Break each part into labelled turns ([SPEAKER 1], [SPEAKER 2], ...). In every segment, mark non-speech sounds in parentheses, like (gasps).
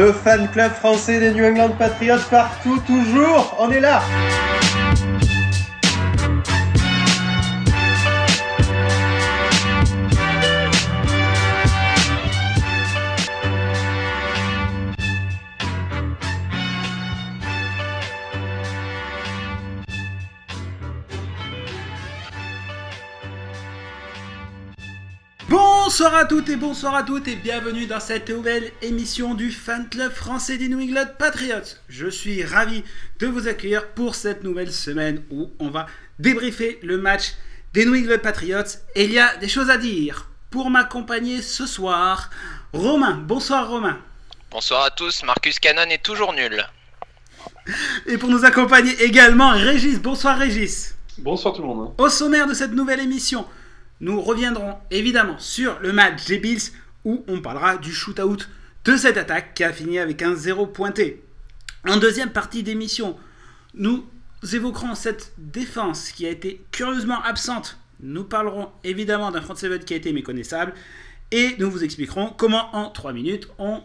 [SPEAKER 1] le fan club français des New England Patriots partout, toujours, on est là
[SPEAKER 2] Bonsoir à toutes et bonsoir à toutes et bienvenue dans cette nouvelle émission du fan club français des New England Patriots. Je suis ravi de vous accueillir pour cette nouvelle semaine où on va débriefer le match des New England Patriots et il y a des choses à dire. Pour m'accompagner ce soir, Romain. Bonsoir Romain.
[SPEAKER 3] Bonsoir à tous, Marcus Cannon est toujours nul.
[SPEAKER 2] Et pour nous accompagner également, Régis. Bonsoir Régis.
[SPEAKER 4] Bonsoir tout le monde.
[SPEAKER 2] Au sommaire de cette nouvelle émission, nous reviendrons évidemment sur le match des Bills où on parlera du shootout de cette attaque qui a fini avec un 0 pointé. En deuxième partie d'émission, nous évoquerons cette défense qui a été curieusement absente. Nous parlerons évidemment d'un front seven qui a été méconnaissable et nous vous expliquerons comment en 3 minutes on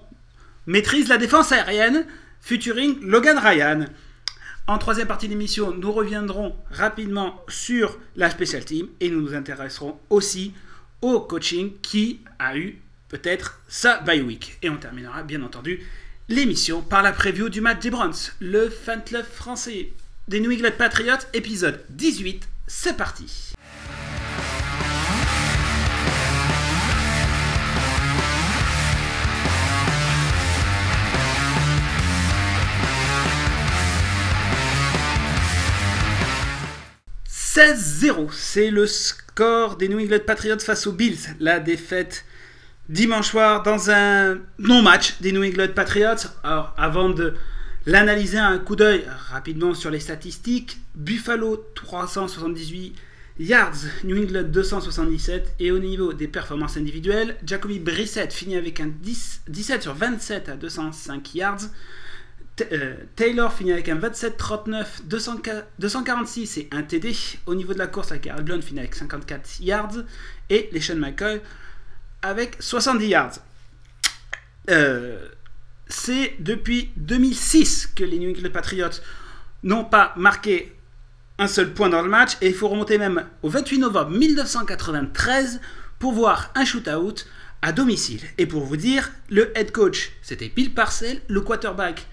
[SPEAKER 2] maîtrise la défense aérienne featuring Logan Ryan. En troisième partie de l'émission, nous reviendrons rapidement sur la special team et nous nous intéresserons aussi au coaching qui a eu peut-être sa bye week. Et on terminera bien entendu l'émission par la preview du match des Browns, le fan français des New England Patriots, épisode 18. C'est parti. 16-0, c'est le score des New England Patriots face aux Bills. La défaite dimanche soir dans un non-match des New England Patriots. Alors, avant de l'analyser un coup d'œil rapidement sur les statistiques, Buffalo 378 yards, New England 277 et au niveau des performances individuelles, Jacoby Brissett finit avec un 10, 17 sur 27 à 205 yards. Euh, Taylor finit avec un 27-39, 246 et un TD. Au niveau de la course, avec Blunt finit avec 54 yards. Et les Sean McCoy avec 70 yards. Euh, c'est depuis 2006 que les New England Patriots n'ont pas marqué un seul point dans le match. Et il faut remonter même au 28 novembre 1993 pour voir un shootout à domicile. Et pour vous dire, le head coach, c'était Bill Parcell, le quarterback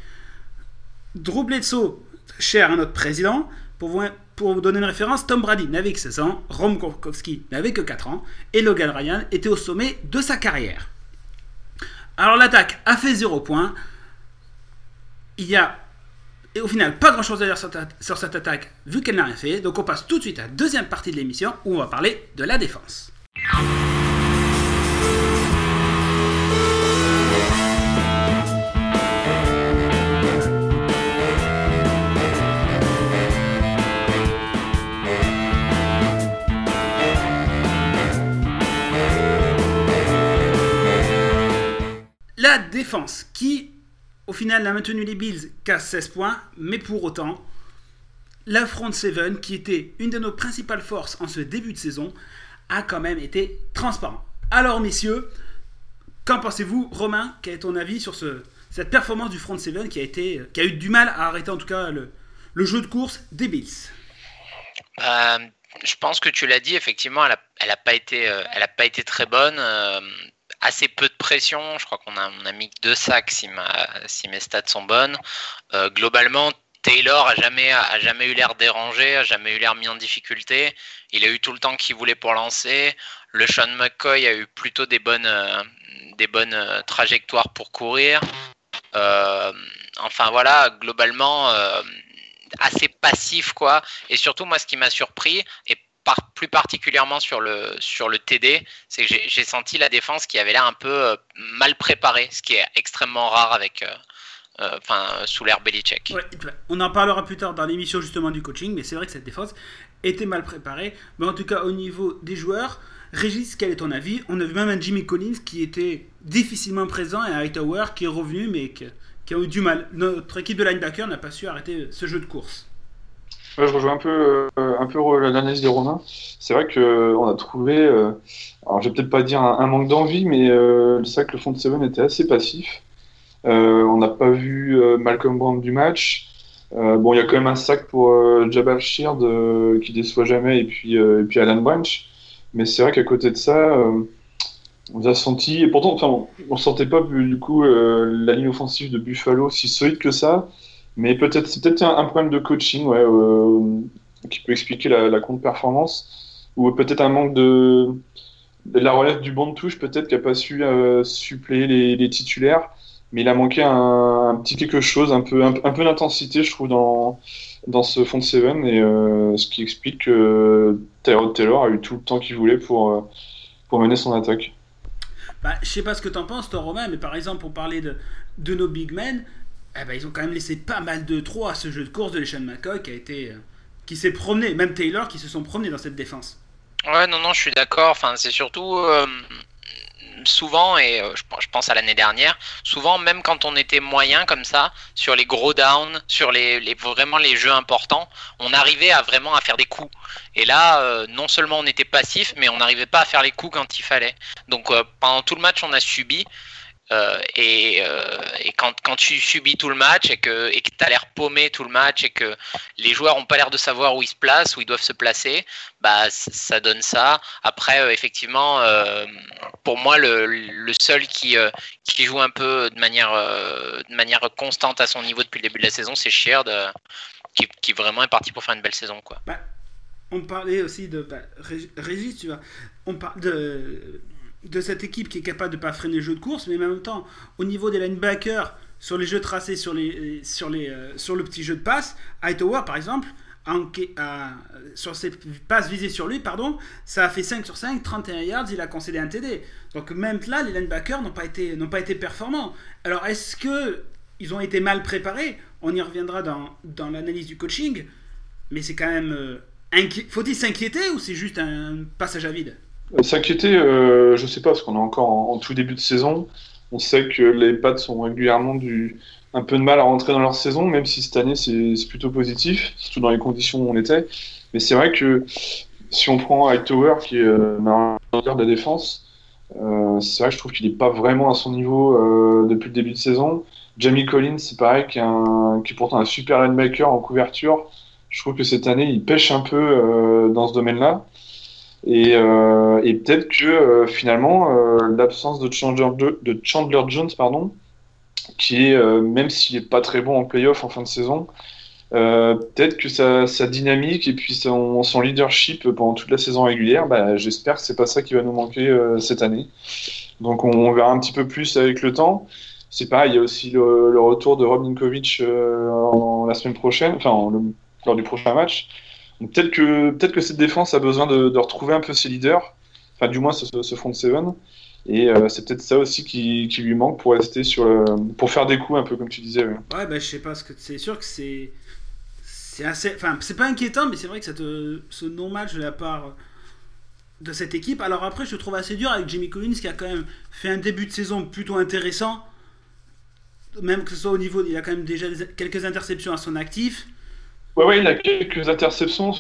[SPEAKER 2] Drew Bledsoe, cher à notre président, pour vous, donner une référence, Tom Brady n'avait que 16 ans, Rom Gronkowski n'avait que 4 ans, et Logan Ryan était au sommet de sa carrière. Alors l'attaque a fait 0 points. Il y a, et au final, pas grand chose à dire sur, sur cette attaque, vu qu'elle n'a rien fait. Donc on passe tout de suite à la deuxième partie de l'émission, où on va parler de la défense. La défense qui, au final, a maintenu les Bills qu'à 16 points, mais pour autant, la front seven, qui était une de nos principales forces en ce début de saison, a quand même été transparent. Alors, messieurs, qu'en pensez-vous, Romain? Quel est ton avis sur ce, cette performance du front seven qui a, eu du mal à arrêter en tout cas le, jeu de course des Bills?
[SPEAKER 3] Euh, Je pense que tu l'as dit, effectivement, elle n'a euh, pas été très bonne. Euh, assez peu de pression. Je crois qu'on a, on a mis deux sacs si, ma, si mes stats sont bonnes. Euh, globalement, Taylor a jamais, a jamais eu l'air dérangé, a jamais eu l'air mis en difficulté. Il a eu tout le temps qu'il voulait pour lancer. Le Sean McCoy a eu plutôt des bonnes, euh, euh, trajectoires pour courir. Enfin voilà, globalement assez passif quoi. Et surtout moi, ce qui m'a surpris et plus particulièrement sur le, sur le TD, c'est que j'ai senti la défense qui avait l'air un peu euh, mal préparée, ce qui est extrêmement rare avec, euh, euh, sous l'ère Belichick.
[SPEAKER 2] on en parlera plus tard dans l'émission justement du coaching, mais c'est vrai que cette défense était mal préparée. Mais en tout cas, au niveau des joueurs, Régis, quel est ton avis? On a vu même un Jimmy Collins qui était difficilement présent et un Hightower qui est revenu, mais qui a eu du mal. Notre équipe de linebacker n'a pas su arrêter ce jeu de course.
[SPEAKER 4] Je rejoins un peu, euh, peu l'analyse des Romains. C'est vrai qu'on a trouvé, euh, alors je vais peut-être pas dire un, manque d'envie, mais euh, c'est vrai que le fond de Seven était assez passif. on n'a pas vu Malcolm Brown du match. bon, il y a quand même un sac pour Jabal Sheard qui déçoit jamais et puis, Alan Branch. Mais c'est vrai qu'à côté de ça, on a senti, et pourtant, enfin, on sentait pas du coup la ligne offensive de Buffalo si solide que ça. Mais peut-être c'est peut-être un, problème de coaching, ouais, qui peut expliquer la, contre-performance, ou peut-être un manque de, la relève du banc de touche, peut-être qu'il n'a pas su euh, suppléer les, titulaires, mais il a manqué un, petit quelque chose, un peu, un, peu d'intensité, je trouve, dans, dans ce fond de Seven, et euh, ce qui explique que Taylor Taylor a eu tout le temps qu'il voulait pour, euh, pour mener son attaque.
[SPEAKER 2] Bah, je sais pas ce que tu en penses, toi, Romain, mais par exemple, pour parler de, de nos big men, eh ben, ils ont quand même laissé pas mal de trop à ce jeu de course de Leshan McCoy qui a été qui s'est promené, même Taylor qui se sont promenés dans cette défense.
[SPEAKER 3] Ouais, non, non, je suis d'accord. Enfin, c'est surtout euh, souvent, et euh, je, pense à l'année dernière, souvent, même quand on était moyen comme ça, sur les gros downs, sur les, vraiment les jeux importants, on arrivait à vraiment à faire des coups. Et là, euh, non seulement on était passif, mais on n'arrivait pas à faire les coups quand il fallait. Donc pendant tout le match, on a subi. Euh, et, euh, quand, tu subis tout le match et que tu as l'air paumé tout le match et que les joueurs n'ont pas l'air de savoir où ils se placent, où ils doivent se placer, bah, ça donne ça. Après, euh, effectivement, pour moi, le, seul qui, joue un peu de manière, constante à son niveau depuis le début de la saison, c'est Sheard, qui, qui, vraiment est parti pour faire une belle saison. Quoi.
[SPEAKER 2] Bah, on parlait aussi de. Bah, Régis, tu vois. On parle de de cette équipe qui est capable de pas freiner le jeu de course, mais en même temps, au niveau des linebackers, sur les jeux tracés, sur, les, sur, les, euh, sur le petit jeu de passe, Hightower, par exemple, sur ses passes visées sur lui, pardon, ça a fait 5 sur 5, 31 yards, il a concédé un TD. Donc même là, les linebackers n'ont pas été, n'ont pas été performants. Alors est-ce que ils ont été mal préparés? On y reviendra dans, dans l'analyse du coaching, mais c'est quand même... Euh, faut-il s'inquiéter ou c'est juste un passage à vide?
[SPEAKER 4] euh, s'inquiéter, euh, je sais pas, parce qu'on est encore en, tout début de saison. On sait que les Pats sont régulièrement du, un peu de mal à rentrer dans leur saison, même si cette année c'est plutôt positif, surtout dans les conditions où on était. Mais c'est vrai que si on prend Hightower, qui est euh, de la défense, euh, c'est vrai que je trouve qu'il n'est pas vraiment à son niveau euh, depuis le début de saison. Jamie Collins, c'est pareil, qui est, un, qui est pourtant un super linebacker en couverture. Je trouve que cette année, il pêche un peu euh, dans ce domaine-là. Et, euh, et peut-être que euh, finalement, euh, l'absence de Chandler, Jones, pardon, qui est, même s'il n'est pas très bon en playoff en fin de saison, peut-être que sa, dynamique et puis son, leadership pendant toute la saison régulière, bah, j'espère que c'est pas ça qui va nous manquer cette année. Donc on, verra un petit peu plus avec le temps. C'est pareil, il y a aussi le, retour de Rob Ninkovic la semaine prochaine, enfin lors du prochain match. Peut-être que, cette défense a besoin de, retrouver un peu ses leaders, enfin du moins ce, ce front seven. Et euh, c'est peut-être ça aussi qui, lui manque pour rester sur pour faire des coups un peu comme tu disais.
[SPEAKER 2] Ouais, ouais bah, je sais pas, c'est sûr que c'est assez, enfin c'est pas inquiétant, mais c'est vrai que cette, ce non-match de la part de cette équipe. Alors après, je trouve assez dur avec Jimmy Collins qui a quand même fait un début de saison plutôt intéressant, même que ce soit au niveau, il a quand même déjà quelques interceptions à son actif.
[SPEAKER 4] Ouais, ouais, il a quelques interceptions.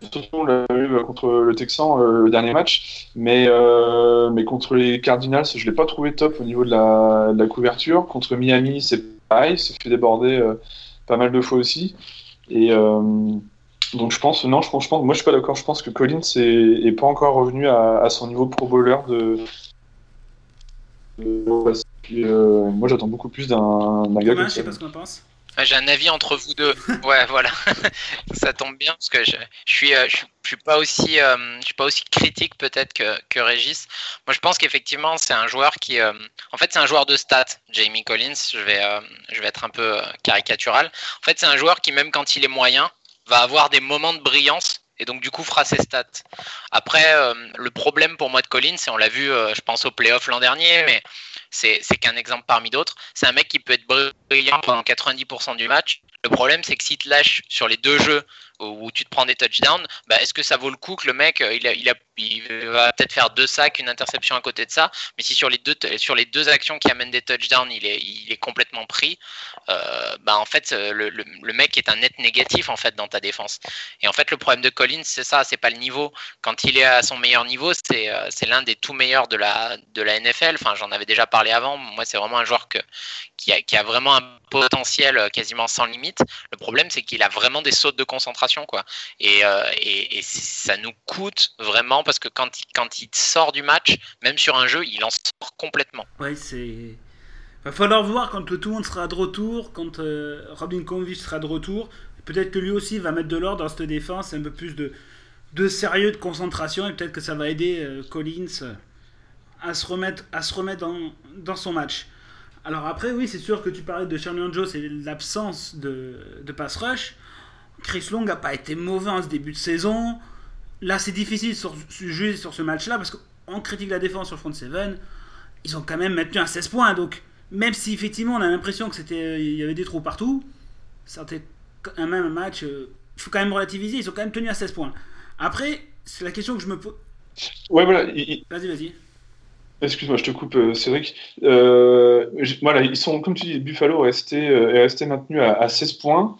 [SPEAKER 4] Surtout l'a eu contre le Texan euh, le dernier match, mais, euh, mais contre les Cardinals, je l'ai pas trouvé top au niveau de la, de la couverture. Contre Miami, c'est pareil, il s'est fait déborder euh, pas mal de fois aussi. Et donc je pense, non, je pense, je pense, moi je suis pas d'accord. Je pense que Collins est, est pas encore revenu à, à son niveau pro bowler de. de... moi j'attends beaucoup plus d'un
[SPEAKER 2] gars. je sais pas ce qu'on pense.
[SPEAKER 3] J'ai un avis entre vous deux. (laughs) Ouais, voilà. (laughs) ça tombe bien parce que je, je suis, euh, je, je, suis pas aussi, euh, je suis pas aussi critique peut-être que, que Régis. Moi, je pense qu'effectivement, c'est un joueur qui, euh, en fait, c'est un joueur de stats. Jamie Collins, je vais, je vais être un peu caricatural. En fait, c'est un joueur qui, même quand il est moyen, va avoir des moments de brillance et donc du coup fera ses stats. Après, le problème pour moi de Collins, et on l'a vu, je pense au playoff l'an dernier, mais c'est qu'un exemple parmi d'autres. C'est un mec qui peut être brillant pendant 90% du match. Le problème, c'est que s'il te lâche sur les deux jeux où tu te prends des touchdowns, bah, est-ce que ça vaut le coup que le mec, il, a, il, il va peut-être faire deux sacs, une interception à côté de ça, mais si sur les deux, sur les deux actions qui amènent des touchdowns, il est, il est complètement pris, euh, bah, en fait, le, le, le, mec est un net négatif en fait dans ta défense. Et en fait, le problème de Collins, c'est ça, c'est pas le niveau. Quand il est à son meilleur niveau, c'est, c'est l'un des tout meilleurs de la, de la NFL. Enfin, j'en avais déjà parlé avant. Moi, c'est vraiment un joueur que, qui, a, qui a vraiment un potentiel quasiment sans limite. Le problème, c'est qu'il a vraiment des sautes de concentration, euh, et, ça nous coûte vraiment parce que quand il, sort du match, même sur un jeu, il en sort complètement.
[SPEAKER 2] Ouais, c'est. Va falloir voir quand tout le monde sera de retour, quand euh, Robin Convich sera de retour. Peut-être que lui aussi va mettre de l'ordre dans cette défense, un peu plus de, sérieux, de concentration, et peut-être que ça va aider euh, Collins à se remettre, à se remettre dans, son match. Alors après, oui, c'est sûr que tu parlais de Sherman Jones et l'absence de pass rush. Chris Long n'a pas été mauvais en ce début de saison. Là, c'est difficile juger sur ce match-là parce qu'on critique la défense sur le front 7. Ils ont quand même maintenu un 16 points. Donc, même si effectivement on a l'impression que c'était, il y avait des trous partout, c'était un même match. Il faut quand même relativiser. Ils ont quand même tenu à 16 points. Après, c'est la question que je me pose.
[SPEAKER 4] Ouais, voilà.
[SPEAKER 2] Il... Vas-y, vas-y.
[SPEAKER 4] Excuse-moi, je te coupe, Cédric. Euh, voilà, ils sont, comme tu dis, Buffalo est resté, euh, est resté maintenu à, à 16 points.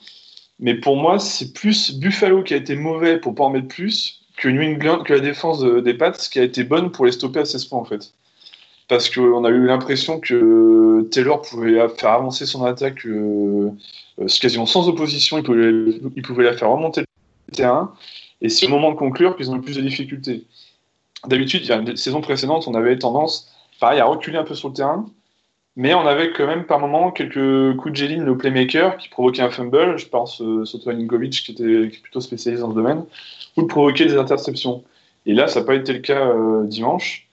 [SPEAKER 4] Mais pour moi, c'est plus Buffalo qui a été mauvais pour pas en mettre plus que la défense des Pats qui a été bonne pour les stopper à 16 points en fait. Parce qu'on a eu l'impression que Taylor pouvait faire avancer son attaque euh, quasiment sans opposition, il pouvait, il pouvait la faire remonter le terrain. Et c'est au moment de conclure qu'ils ont eu plus de difficultés. D'habitude, il y a une saison précédente, on avait tendance, pareil, à reculer un peu sur le terrain, mais on avait quand même par moment quelques coups de géline, le playmaker, qui provoquait un fumble, je pense euh, Soto Ninkovic, qui était est plutôt spécialisé dans ce domaine, ou de provoquer des interceptions. Et là, ça n'a pas été le cas euh, dimanche.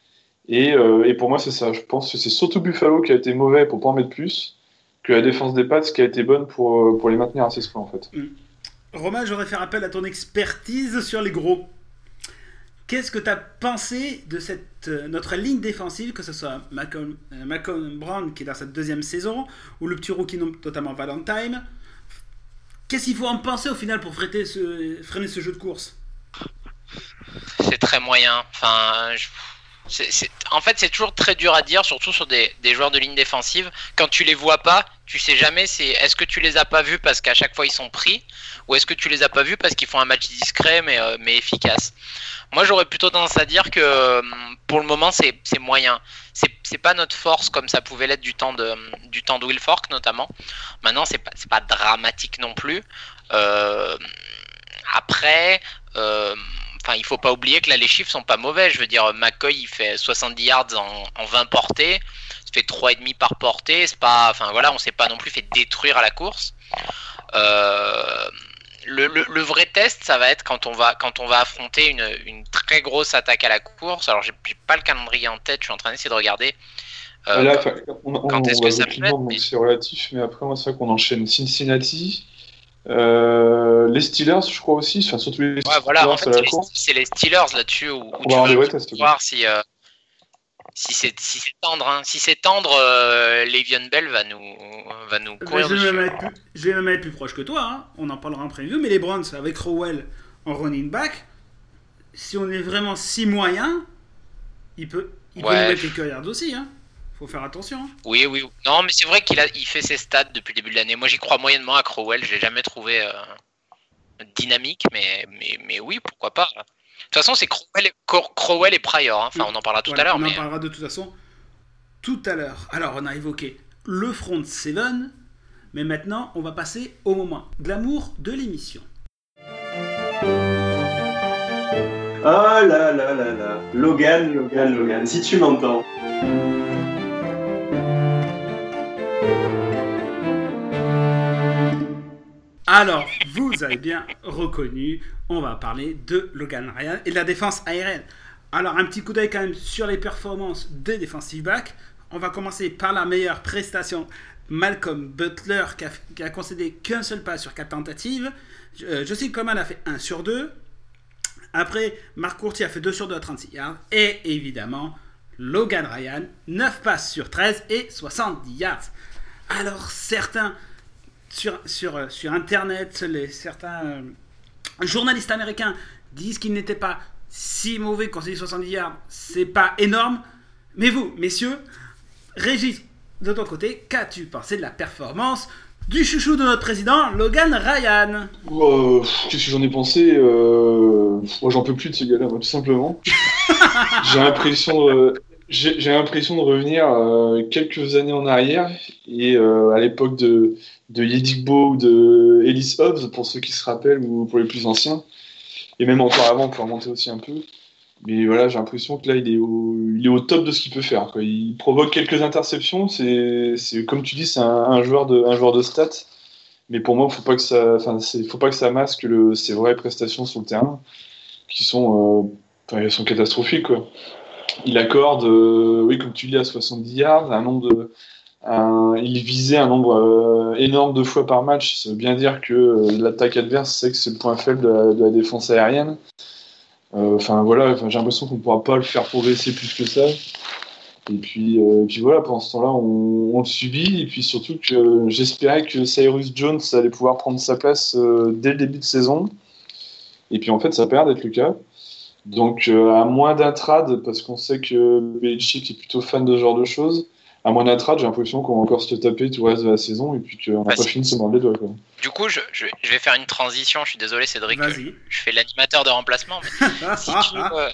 [SPEAKER 4] Et, euh, et, pour moi, c'est ça. Je pense que c'est surtout Buffalo qui a été mauvais pour pas en mettre plus, que la défense des Pats qui a été bonne pour, pour les maintenir à 16 points, en fait.
[SPEAKER 2] Mm. Romain, j'aurais fait appel à ton expertise sur les gros. Qu'est-ce que tu as pensé de cette, euh, notre ligne défensive, que ce soit Malcolm, euh, Brown qui est dans sa deuxième saison, ou le petit rookie notamment Valentine? Qu'est-ce qu'il faut en penser au final pour freiner ce, freiner ce jeu de course?
[SPEAKER 3] C'est très moyen. Enfin, je... En fait, c'est toujours très dur à dire, surtout sur des, des, joueurs de ligne défensive. Quand tu les vois pas, tu sais jamais c'est est-ce que tu les as pas vus parce qu'à chaque fois ils sont pris, ou est-ce que tu les as pas vus parce qu'ils font un match discret mais, euh, mais efficace. Moi, j'aurais plutôt tendance à dire que pour le moment, c'est moyen. C'est pas notre force comme ça pouvait l'être du temps de du temps de Will Fork notamment. Maintenant, c'est pas pas dramatique non plus. Euh, après. Euh, Enfin, il faut pas oublier que là, les chiffres sont pas mauvais. Je veux dire, McCoy, il fait 70 yards en, en 20 portées. Ça fait 3,5 par portée. C'est pas, enfin voilà, on s'est pas non plus fait détruire à la course. Euh, le, le, le, vrai test, ça va être quand on va, quand on va affronter une, une très grosse attaque à la course. Alors, j'ai pas le calendrier en tête, je suis en train d'essayer de regarder.
[SPEAKER 4] Euh, Là, quand, on, quand est-ce que ça peut être mais... C'est relatif, mais après, c'est vrai qu'on enchaîne Cincinnati. Euh, les Steelers, je crois aussi, enfin, surtout les
[SPEAKER 3] ouais, voilà, en fait, c'est les, les, Steelers là-dessus où, où tu vas voir si, euh, si c'est si tendre. Hein. Si c'est tendre, euh, Le'Veon Bell va nous, va nous courir
[SPEAKER 2] je, vais même être plus, je vais même être plus proche que toi, hein. on en parlera en preview, mais les Browns avec Rowell en running back, si on est vraiment si moyen, il peut, il ouais, peut nous mettre quelques yards aussi. Hein faut faire attention.
[SPEAKER 3] Oui, oui. Non, mais c'est vrai qu'il a, il fait ses stats depuis le début de l'année. Moi, j'y crois moyennement à Crowell. Je l'ai jamais trouvé euh, dynamique, mais, mais, mais oui, pourquoi pas. De toute façon, c'est Crowell, Crowell, et Pryor. Hein. Enfin, on en parlera tout
[SPEAKER 2] voilà,
[SPEAKER 3] à l'heure.
[SPEAKER 2] On
[SPEAKER 3] mais...
[SPEAKER 2] en parlera de toute façon tout à l'heure. Alors, on a évoqué le front 7, mais maintenant, on va passer au moment glamour de l'émission.
[SPEAKER 1] Ah là là là là, Logan, Logan, Logan, si tu m'entends.
[SPEAKER 2] Alors, vous avez bien reconnu, on va parler de Logan Ryan et de la défense aérienne. Alors, un petit coup d'œil quand même sur les performances des defensive backs. On va commencer par la meilleure prestation. Malcolm Butler qui a, concédé qu'un seul pas sur quatre tentatives. Euh, Coleman a fait 1 sur 2. Après, Marc Courtier a fait 2 sur 2 à 36 yards. Et évidemment, Logan Ryan, 9 passes sur 13 et 70 yards. Alors, certains sur, sur, sur Internet, les, certains journalistes américains disent qu'il n'était pas si mauvais quand c'est 70 yards, c'est pas énorme. Mais vous, messieurs, Régis, de ton côté, qu'as-tu pensé de la performance du chouchou de notre président, Logan Ryan?
[SPEAKER 4] Euh, Qu'est-ce que j'en ai pensé euh... Moi, j'en peux plus de ce gars-là, tout simplement. (laughs) j'ai l'impression. J'ai l'impression de revenir euh, quelques années en arrière et euh, à l'époque de, de Yedigbo ou de Ellis Hobbs, pour ceux qui se rappellent, ou pour les plus anciens, et même encore avant, pour remonter aussi un peu. Mais voilà, j'ai l'impression que là, il est, au, il est au top de ce qu'il peut faire. Quoi. Il provoque quelques interceptions. C'est, comme tu dis, c'est un, un, joueur de, un joueur de stats. Mais pour moi, faut pas que ça, enfin, faut pas que ça masque le, ses vraies prestations sur le terrain, qui sont, euh, sont catastrophiques. Quoi. Il accorde, euh, oui, comme tu dis, à 70 yards, un nombre il visait un nombre euh, énorme de fois par match. Ça veut bien dire que euh, l'attaque adverse sait que c'est le point faible de la, défense aérienne. Enfin voilà, j'ai l'impression qu'on ne pourra pas le faire progresser plus que ça. Et puis, voilà, pendant ce temps-là, on, on, le subit. Et puis surtout que j'espérais que Cyrus Jones allait pouvoir prendre sa place dès le début de saison. Et puis en fait, ça l'air d'être le cas. Donc euh, à moins d'un trad, parce qu'on sait que Belichick est plutôt fan de ce genre de choses, à moins d'un trad, j'ai l'impression qu'on va encore se taper tout le reste de la saison et puis qu'on n'a pas fini de se mordre les doigts. Quoi.
[SPEAKER 3] Du coup, je, je, je, vais faire une transition. Je suis désolé, Cédric. Je, je fais l'animateur de remplacement. Mais si tu, (laughs) euh,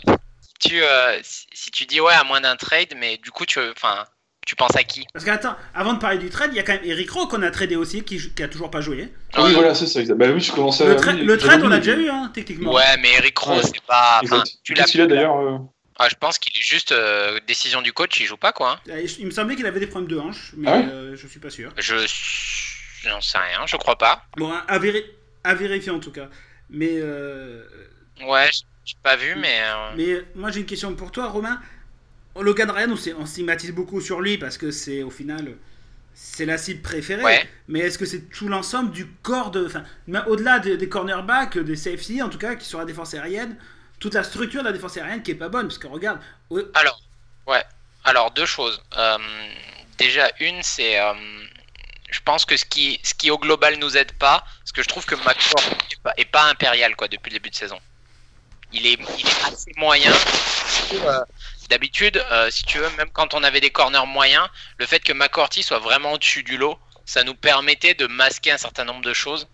[SPEAKER 3] tu, euh, si, si, tu dis ouais à moins d'un trade, mais du coup tu, enfin, tu penses à qui
[SPEAKER 2] Parce qu'attends, avant de parler du trade, il y a quand même Eric Rowe qu'on a tradé aussi, qui, qui a toujours pas joué.
[SPEAKER 4] Ah oui, voilà, c'est ça. Bah oui, je commençais
[SPEAKER 2] le,
[SPEAKER 4] à.
[SPEAKER 2] le trade, on l'a déjà eu, hein, techniquement.
[SPEAKER 3] Ouais, mais Eric Rowe, ouais. c'est pas. Enfin,
[SPEAKER 4] tu l'as. là d'ailleurs. Euh...
[SPEAKER 3] Ah, je pense qu'il est juste euh, décision du coach, il joue pas quoi.
[SPEAKER 2] Hein. Il me semblait qu'il avait des problèmes de hanche, mais
[SPEAKER 4] ah ouais
[SPEAKER 2] euh, je suis pas sûr.
[SPEAKER 3] Je j'en sais rien, je crois pas.
[SPEAKER 2] Bon, à, véri à vérifier en tout cas. Mais euh...
[SPEAKER 3] ouais, j'ai pas vu, mais. euh,
[SPEAKER 2] Mais moi j'ai une question pour toi, Romain. Logan Ryan, on, on stigmatise beaucoup sur lui parce que c'est au final c'est la cible préférée.
[SPEAKER 3] Ouais.
[SPEAKER 2] Mais est-ce que c'est tout l'ensemble du corps de, enfin, au-delà des, des, cornerbacks, des safety en tout cas, qui sont la défense aérienne, toute la structure de la défense aérienne qui est pas bonne? Parce que regarde.
[SPEAKER 3] Alors, ouais. Alors deux choses. Euh, déjà une, c'est, euh, je pense que ce qui, ce qui au global nous aide pas, parce que je trouve que McCord est pas, est pas impérial quoi depuis le début de saison. Il est, il est assez moyen. Euh, D'habitude, euh, si tu veux, même quand on avait des corners moyens, le fait que McCourty soit vraiment au-dessus du lot, ça nous permettait de masquer un certain nombre de choses.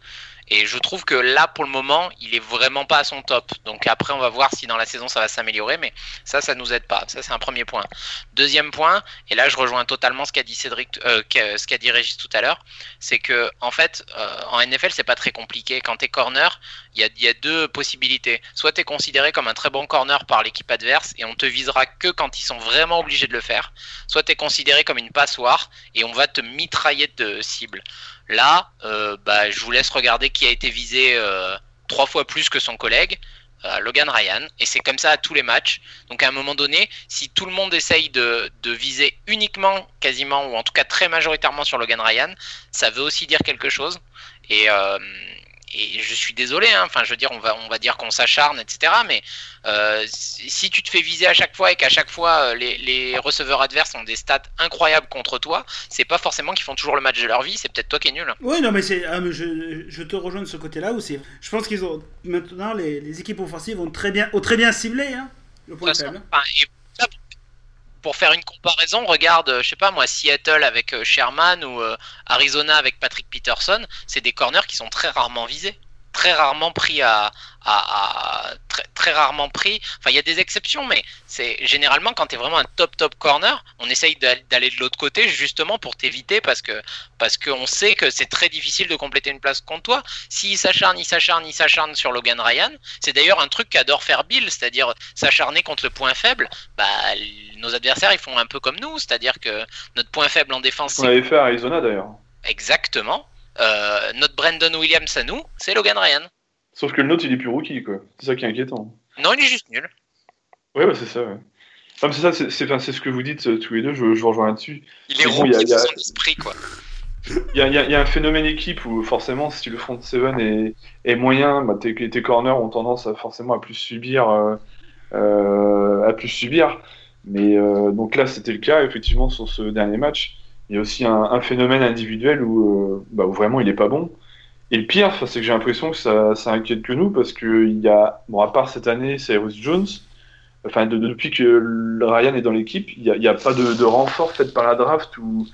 [SPEAKER 3] Et je trouve que là, pour le moment, il est vraiment pas à son top. Donc après, on va voir si dans la saison ça va s'améliorer, mais ça, ça nous aide pas. Ça, c'est un premier point. Deuxième point, et là, je rejoins totalement ce qu'a dit Cédric, euh, Régis tout à l'heure, c'est que en fait, euh, en NFL, c'est pas très compliqué. Quand t'es corner, il y a, deux possibilités. Soit t'es considéré comme un très bon corner par l'équipe adverse et on te visera que quand ils sont vraiment obligés de le faire. Soit t'es considéré comme une passoire et on va te mitrailler de cibles. Là, euh, bah, je vous laisse regarder qui a été visé euh, trois fois plus que son collègue, euh, Logan Ryan, et c'est comme ça à tous les matchs. Donc à un moment donné, si tout le monde essaye de, viser uniquement, quasiment, ou en tout cas très majoritairement sur Logan Ryan, ça veut aussi dire quelque chose. Et, et je suis désolé, hein, enfin je veux dire, on va, on va dire qu'on s'acharne, etc. Mais euh, si tu te fais viser à chaque fois et qu'à chaque fois les, les, receveurs adverses ont des stats incroyables contre toi, c'est pas forcément qu'ils font toujours le match de leur vie, c'est peut-être toi qui es nul.
[SPEAKER 2] Oui, non, mais c'est, ah, je, je, te rejoins de ce côté-là aussi. Je pense qu'ils ont maintenant les, les, équipes offensives vont très bien, ont très bien ciblé hein, le point faible.
[SPEAKER 3] Enfin, pour faire une comparaison, regarde, je sais pas moi, Seattle avec Sherman ou euh, Arizona avec Patrick Peterson, c'est des corners qui sont très rarement visés, très rarement pris à, à, à très, très, rarement pris. Enfin, il y a des exceptions, mais c'est généralement quand tu es vraiment un top top corner, on essaye d'aller de l'autre côté justement pour t'éviter parce que parce qu'on sait que c'est très difficile de compléter une place contre toi. S'il s'acharne, il s'acharne, il s'acharne sur Logan Ryan, c'est d'ailleurs un truc qu'adore faire Bill, c'est-à-dire s'acharner contre le point faible. Bah, nos adversaires ils font un peu comme nous, c'est-à-dire que notre point faible en défense.
[SPEAKER 4] On avait fait à Arizona d'ailleurs.
[SPEAKER 3] Exactement. Euh, notre Brandon Williams à nous, c'est Logan Ryan.
[SPEAKER 4] Sauf que le nôtre, il est plus rookie, quoi. C'est ça qui est inquiétant.
[SPEAKER 3] Non, il est juste nul.
[SPEAKER 4] Ouais, bah c'est ça, ouais. Ah, c'est ça, c'est ce que vous dites euh, tous les deux, je, je vous rejoins là-dessus.
[SPEAKER 3] Il est bon, rookie a, son esprit, quoi.
[SPEAKER 4] Il y, a, y, a un phénomène équipe où forcément, si le front 7 est, est moyen, bah, tes, tes, corners ont tendance à forcément à plus subir, euh, euh, à plus subir. Mais euh, donc là, c'était le cas effectivement sur ce dernier match. Il y a aussi un, un phénomène individuel où, euh, bah, où vraiment il est pas bon. Et le pire, c'est que j'ai l'impression que ça, ça, inquiète que nous parce qu'il y a, bon, à part cette année, Cyrus Jones, enfin, depuis que Ryan est dans l'équipe, il n'y a, a, pas de, de, renfort fait par la draft ou,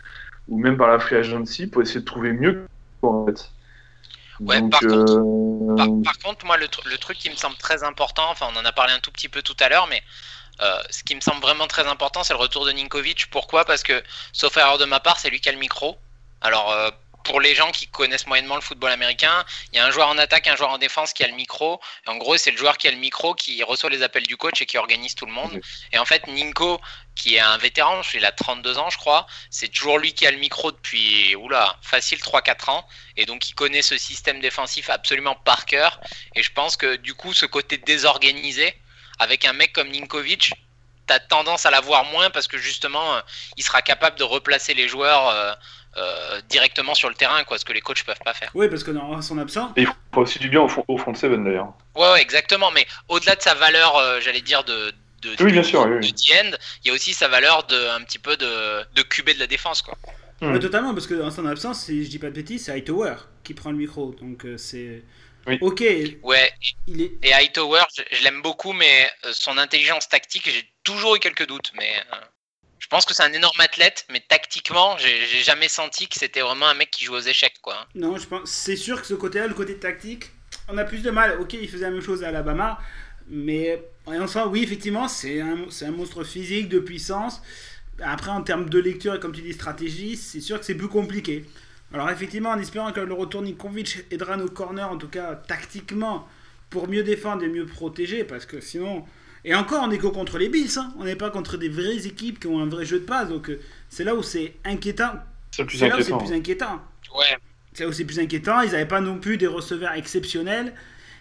[SPEAKER 4] ou même par la free agency pour essayer de trouver mieux en fait.
[SPEAKER 3] Ouais,
[SPEAKER 4] Donc,
[SPEAKER 3] par, contre,
[SPEAKER 4] euh,
[SPEAKER 3] par, par contre, moi, le, le truc qui me semble très important, enfin, on en a parlé un tout petit peu tout à l'heure, mais euh, ce qui me semble vraiment très important, c'est le retour de Ninkovic. Pourquoi? Parce que, sauf erreur de ma part, c'est lui qui a le micro. Alors, euh, pour les gens qui connaissent moyennement le football américain, il y a un joueur en attaque, un joueur en défense qui a le micro. Et en gros, c'est le joueur qui a le micro qui reçoit les appels du coach et qui organise tout le monde. Et en fait, Ninko, qui est un vétéran, il a 32 ans, je crois, c'est toujours lui qui a le micro depuis, oula, facile 3-4 ans. Et donc, il connaît ce système défensif absolument par cœur. Et je pense que du coup, ce côté désorganisé, avec un mec comme Ninkovic, t'as tendance à l'avoir moins parce que justement, euh, il sera capable de replacer les joueurs euh, euh, directement sur le terrain, quoi, ce que les coachs peuvent pas faire.
[SPEAKER 2] Oui, parce que dans son absent,
[SPEAKER 4] Et il faut aussi du bien au, fond, au front de seven d'ailleurs.
[SPEAKER 3] Ouais, ouais, exactement. Mais au-delà de sa valeur, euh, j'allais dire, de, de,
[SPEAKER 4] Oui, bien sûr, oui,
[SPEAKER 3] de
[SPEAKER 4] oui.
[SPEAKER 3] the end, il y a aussi sa valeur de un petit peu de, de QB de la défense, quoi.
[SPEAKER 4] Hmm.
[SPEAKER 2] Ouais, totalement, parce que dans son absence, si je dis pas de bêtises, c'est Hightower qui prend le micro. Donc euh, c'est.
[SPEAKER 4] Oui.
[SPEAKER 2] Ok,
[SPEAKER 3] Ouais,
[SPEAKER 2] il est.
[SPEAKER 3] et Hightower, je, je l'aime beaucoup, mais euh, son intelligence tactique, j'ai toujours eu quelques doutes. Mais euh, je pense que c'est un énorme athlète, mais tactiquement, j'ai jamais senti que c'était vraiment un mec qui joue aux échecs, quoi.
[SPEAKER 2] Non, je pense. C'est sûr que ce côté-là, le côté tactique, on a plus de mal. Ok, il faisait la même chose à Alabama, mais en soi, oui, effectivement, c'est un, c'est un monstre physique de puissance. Après, en termes de lecture et comme tu dis, stratégie, c'est sûr que c'est plus compliqué. Alors, effectivement, en espérant que le retour Nikovic aidera nos corners, en tout cas tactiquement, pour mieux défendre et mieux protéger, parce que sinon. Et encore, on est que contre les Bills, hein. on n'est pas contre des vraies équipes qui ont un vrai jeu de passe, donc euh, c'est là où c'est inquiétant.
[SPEAKER 4] C'est le plus
[SPEAKER 2] C'est là où c'est
[SPEAKER 4] inquiétant.
[SPEAKER 2] plus inquiétant.
[SPEAKER 3] Ouais,
[SPEAKER 2] C'est aussi plus inquiétant. Ils n'avaient pas non plus des receveurs exceptionnels.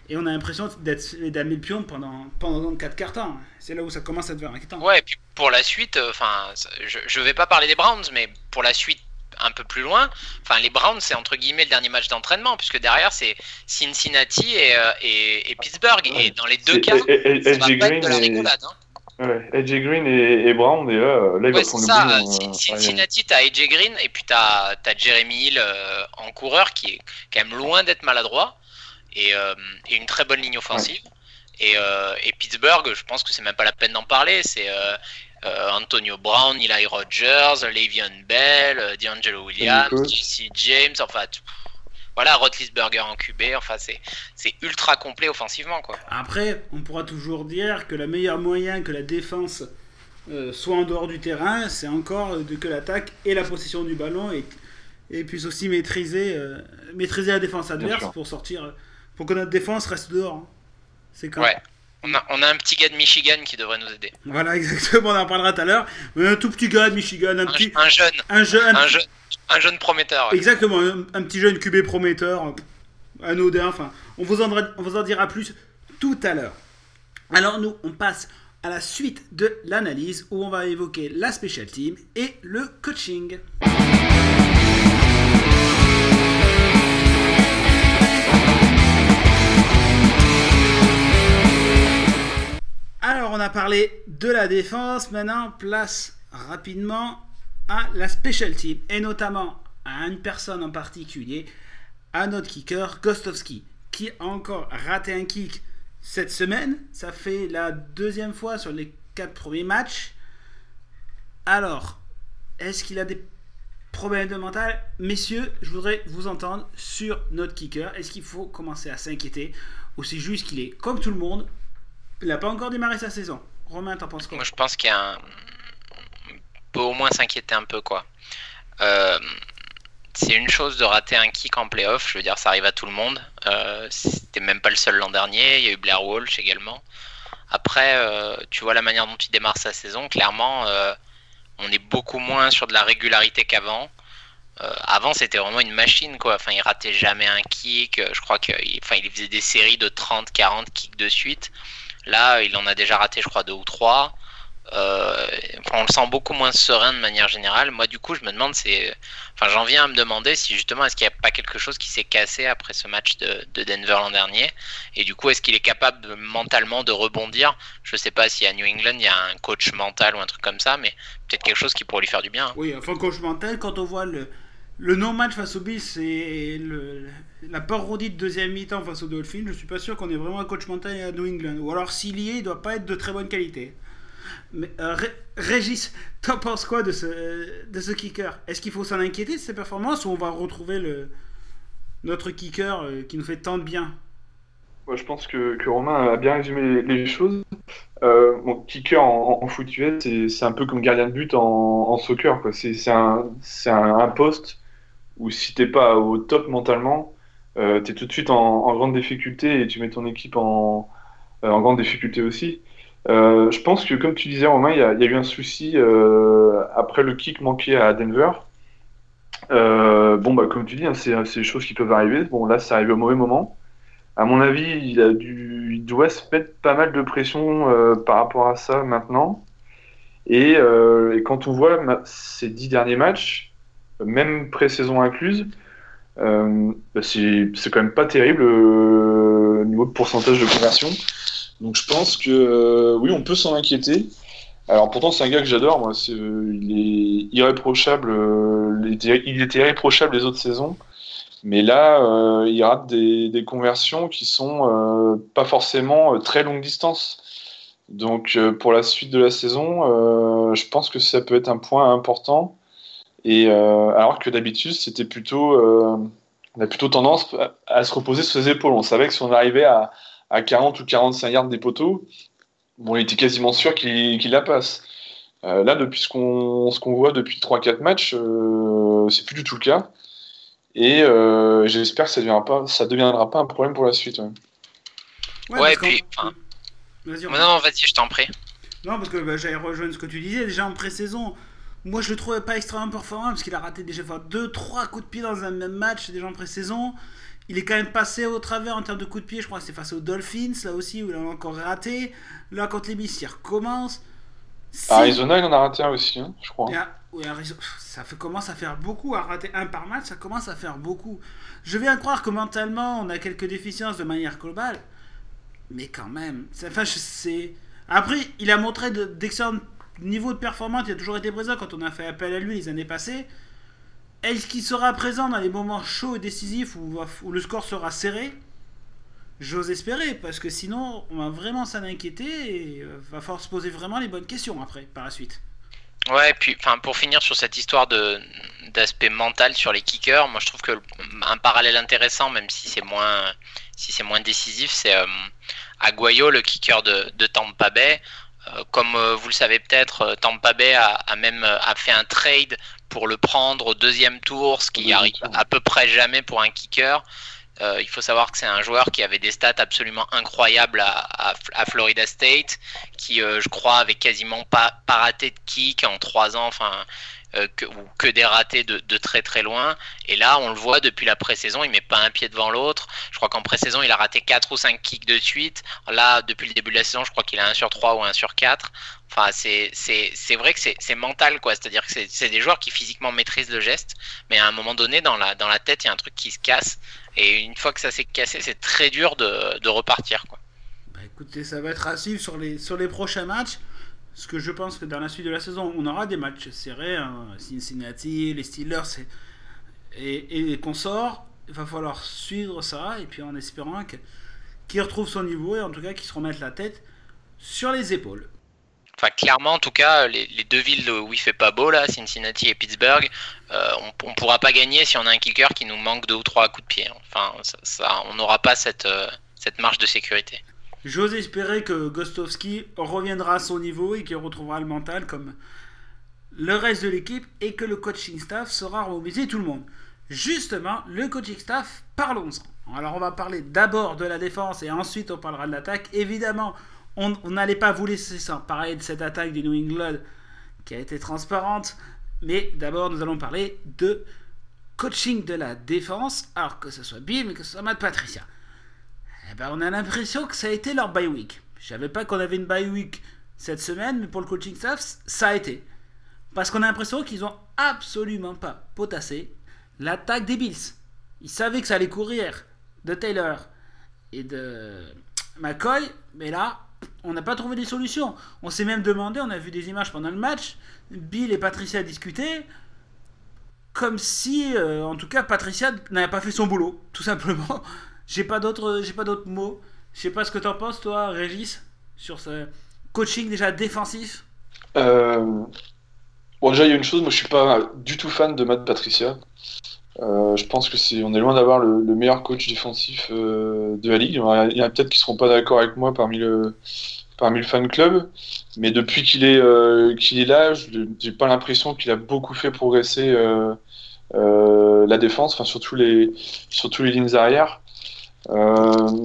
[SPEAKER 2] Et on a l'impression d'être les dames et le pion pendant, pendant 4 quarts temps. C'est là où ça commence à devenir inquiétant.
[SPEAKER 3] ouais, et puis pour la suite, euh, enfin, je, je vais pas parler des Browns, mais pour la suite un peu plus loin, enfin, les Browns, c'est entre guillemets le dernier match d'entraînement, puisque derrière, c'est Cincinnati et, euh, et, et Pittsburgh. Et dans les deux cas, ça va pas être
[SPEAKER 4] Green
[SPEAKER 3] de la rigolade. Hein.
[SPEAKER 4] ouais, AJ Green et, et Brown, et là, là ils
[SPEAKER 3] Ouais,
[SPEAKER 4] prendre
[SPEAKER 3] ça.
[SPEAKER 4] le
[SPEAKER 3] euh,
[SPEAKER 4] boulot,
[SPEAKER 3] Cin- Cincinnati, t'as AJ Green et puis t'as as Jeremy Hill euh, en coureur qui est quand même loin d'être maladroit et, euh, et une très bonne ligne offensive. Et, euh, et Pittsburgh, je pense que c'est même pas la peine d'en parler. C'est Antonio Brown, Eli Rogers, Le'Veon Bell, euh, D'Angelo Williams. Jesse James, enfin t- voilà, Roethlisberger en QB. Enfin, c'est c'est ultra complet offensivement quoi.
[SPEAKER 2] Après, on pourra toujours dire que le meilleur moyen que la défense euh, soit en dehors du terrain, c'est encore euh, de que l'attaque et la possession du ballon et, et puisse aussi maîtriser, euh, maîtriser la défense adverse pour sortir, euh, pour que notre défense reste dehors. hein. C'est quand
[SPEAKER 3] Ouais. On a, on a un petit gars de Michigan qui devrait nous aider.
[SPEAKER 2] Voilà, (laughs) exactement, on en parlera tout à l'heure. Un tout petit gars de Michigan, un
[SPEAKER 3] Un,
[SPEAKER 2] petit,
[SPEAKER 3] un jeune,
[SPEAKER 2] un jeune,
[SPEAKER 3] un jeune, un jeune prometteur. ouais.
[SPEAKER 2] Exactement, un, petit jeune QB prometteur, euh, anodin, enfin, on vous, en, dira- on vous en dira plus tout à l'heure. Alors nous, on passe à la suite de l'analyse où on va évoquer la special team et le coaching. Alors on a parlé de la défense, maintenant place rapidement à la special team et notamment à une personne en particulier, à notre kicker Gostowski, qui a encore raté un kick cette semaine. Ça fait la deuxième fois sur les quatre premiers matchs. Alors, est-ce qu'il a des problèmes de mental? Messieurs, je voudrais vous entendre sur notre kicker. Est-ce qu'il faut commencer à s'inquiéter ou c'est juste qu'il est comme tout le monde Il n'a pas encore démarré sa saison. Romain, t'en penses quoi
[SPEAKER 3] Moi, je pense qu'il y a un... peut au moins s'inquiéter un peu, quoi. Euh, c'est une chose de rater un kick en playoff, je veux dire, ça arrive à tout le monde. Euh, C'était même pas le seul l'an dernier, il y a eu Blair Walsh également. Après, euh, tu vois la manière dont il démarre sa saison, clairement, euh, on est beaucoup moins sur de la régularité qu'avant. Euh, avant, c'était vraiment une machine, quoi. Enfin, il ratait jamais un kick. Je crois qu'il enfin, il faisait des séries de 30, 40 kicks de suite. Là, il en a déjà raté, je crois, deux ou trois. Euh, on le sent beaucoup moins serein de manière générale. Moi, du coup, je me demande, c'est, enfin, j'en viens à me demander si justement, est-ce qu'il n'y a pas quelque chose qui s'est cassé après ce match de, de Denver l'an dernier, et du coup, est-ce qu'il est capable mentalement de rebondir? Je sais pas si à New England il y a un coach mental ou un truc comme ça, mais peut-être quelque chose qui pourrait lui faire du bien.
[SPEAKER 2] Oui, enfin, coach mental, quand on voit le, non-match face aux Bills et le, la parodie de deuxième mi-temps face aux Dolphins, je suis pas sûr qu'on ait vraiment un coach mental à New England. Ou alors s'il y est, il doit pas être de très bonne qualité. Mais euh, Régis, t'en penses quoi de ce, de ce kicker? Est-ce qu'il faut s'en inquiéter de ses performances ou on va retrouver le, notre kicker euh, qui nous fait tant de bien?
[SPEAKER 4] Je pense que, que, Romain a bien résumé les choses. Euh, kicker en, en foot c'est un peu comme gardien de but en, en soccer. C'est un, un, un, poste où si t'es pas au top mentalement, euh, tu es tout de suite en, grande difficulté et tu mets ton équipe en, euh, grande difficulté aussi. Euh, je pense que, comme tu disais, Romain, il y, a, eu un souci euh, après le kick manqué à Denver. bon, bah, comme tu dis, hein, c'est des choses qui peuvent arriver. Bon, là, ça arrive au mauvais moment à mon avis, il, a dû, doit se mettre pas mal de pression par rapport à ça maintenant. Et, et quand on voit ces dix derniers matchs, même pré-saison incluse, euh, bah, c'est quand même pas terrible euh, au niveau de pourcentage de conversion. Donc je pense que euh, oui, on peut s'en inquiéter. Alors pourtant c'est un gars que j'adore, moi. Il est irréprochable. il était, irréprochable les autres saisons. Mais là, euh, il rate des, des, conversions qui sont euh, pas forcément euh, très longue distance. Donc pour la suite de la saison, je pense que ça peut être un point important. Et alors que d'habitude, c'était plutôt, on a plutôt tendance à, se reposer sur ses épaules. On savait que si on arrivait à, à 40 ou 45 yards des poteaux, bon, il était quasiment sûr qu'il la passe. là, depuis ce qu'on voit depuis 3-4 matchs, c'est plus du tout le cas. Et euh, j'espère que ça ne deviendra, pas, ça deviendra pas un problème pour la suite. Ouais,
[SPEAKER 3] ouais, et puis. Vas-y, non, vas-y, je t'en prie.
[SPEAKER 2] Non, parce que bah, j'allais rejoindre ce que tu disais. Déjà en pré-saison, moi je le trouvais pas extrêmement performant parce qu'il a raté déjà 2-3 coups de pied dans un même match déjà en pré-saison. Il est quand même passé au travers en termes de coups de pied. Je crois que c'est face aux Dolphins là aussi où il a encore raté. Là, contre les Bills, il recommence.
[SPEAKER 4] Arizona, il en a raté un aussi, hein, je crois.
[SPEAKER 2] ça fait, commence à faire beaucoup. À rater un par match, ça commence à faire beaucoup. Je viens croire que mentalement, on a quelques déficiences de manière globale. Mais quand même. Enfin, je sais. Après, il a montré d'excellents niveaux de performance. Il a toujours été présent quand on a fait appel à lui les années passées. Est-ce qu'il sera présent dans les moments chauds et décisifs où le score sera serré? J'ose espérer, parce que sinon, on va vraiment s'en inquiéter et euh, va falloir se poser vraiment les bonnes questions après, par la suite.
[SPEAKER 3] Ouais, et puis pour finir sur cette histoire d'aspect mental sur les kickers, moi je trouve que un parallèle intéressant, même si c'est moins, si c'est moins décisif, c'est euh, Aguayo, le kicker de, de Tampa Bay. Euh, comme euh, vous le savez peut-être, Tampa Bay a, a, même a fait un trade pour le prendre au deuxième tour, ce qui arrive à peu près jamais pour un kicker. Euh, il faut savoir que c'est un joueur qui avait des stats absolument incroyables à, Florida State, qui, euh, je crois, avait quasiment pas, pas raté de kick en trois ans, enfin, euh, que, ou que des ratés de, de, très très loin. Et là, on le voit depuis la pré-saison, il met pas un pied devant l'autre. Je crois qu'en pré-saison, il a raté quatre ou cinq kicks de suite. Là, depuis le début de la saison, je crois qu'il a un sur 3 ou un sur 4. Enfin, c'est vrai que c'est mental, quoi. C'est-à-dire que c'est des joueurs qui physiquement maîtrisent le geste, mais à un moment donné, dans la, dans la tête, il y a un truc qui se casse. Et une fois que ça s'est cassé, c'est très dur de, repartir, quoi.
[SPEAKER 2] Bah écoutez, ça va être à suivre sur les, prochains matchs. Parce que je pense que dans la suite de la saison, on aura des matchs serrés. Hein. Cincinnati, les Steelers et, et, les consorts. Il va falloir suivre ça. Et puis en espérant qu'il retrouve son niveau et en tout cas qu'il se remette la tête sur les épaules.
[SPEAKER 3] Enfin, clairement, en tout cas, les, deux villes où il fait pas beau, là, Cincinnati et Pittsburgh, euh, on, ne pourra pas gagner si on a un kicker qui nous manque deux ou trois coups de pied. Enfin, ça, on n'aura pas cette, euh, cette marge de sécurité.
[SPEAKER 2] J'ose espérer que Gostowski reviendra à son niveau et qu'il retrouvera le mental comme le reste de l'équipe et que le coaching staff sera remobilisé tout le monde. Justement, le coaching staff, parlons-en. Alors, on va parler d'abord de la défense et ensuite on parlera de l'attaque. Évidemment, on n'allait pas vous laisser sans parler de cette attaque du New England qui a été transparente. Mais d'abord, nous allons parler de coaching de la défense, alors que ce soit Bill, mais que ce soit Matt Patricia. Eh ben, on a l'impression que ça a été leur bye week. Je savais pas qu'on avait une bye week cette semaine, mais pour le coaching staff, ça a été. Parce qu'on a l'impression qu'ils ont absolument pas potassé l'attaque des Bills. Ils savaient que ça allait courir de Taylor et de McCoy, mais là, on n'a pas trouvé des solutions. On s'est même demandé, on a vu des images pendant le match, Bill et Patricia discutaient. comme si, en tout cas, Patricia n'avait pas fait son boulot, tout simplement. (laughs) J'ai pas d'autres, j'ai pas d'autres mots. Je sais pas ce que t'en penses, toi, Régis, sur ce coaching déjà défensif.
[SPEAKER 4] Bon, déjà, il y a une chose, moi, je suis pas du tout fan de Matt Patricia. Euh, je pense que c'est, on est loin d'avoir le, meilleur coach défensif euh, de la ligue. Il y en a, peut-être qui seront pas d'accord avec moi parmi le parmi le fan club, mais depuis qu'il est euh, qu'il est là, j'ai pas l'impression qu'il a beaucoup fait progresser la défense, enfin surtout les surtout les lignes arrière.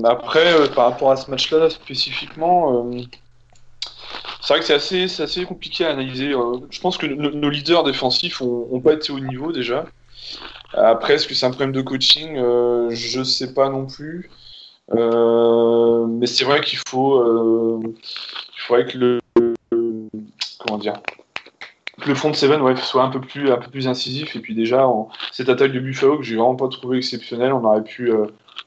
[SPEAKER 4] après, par rapport à ce match-là spécifiquement. c'est vrai que c'est assez, assez compliqué à analyser. Je pense que nos leaders défensifs ont pas été au niveau déjà. Après, est-ce que c'est un problème de coaching? Euh, Je sais pas non plus. Euh, mais c'est vrai qu'il faut, euh, il faudrait que le, comment dire, le front de Seven soit un peu plus, un peu plus incisif. Et puis déjà, cette attaque de Buffalo que j'ai vraiment pas trouvé exceptionnelle, on aurait pu,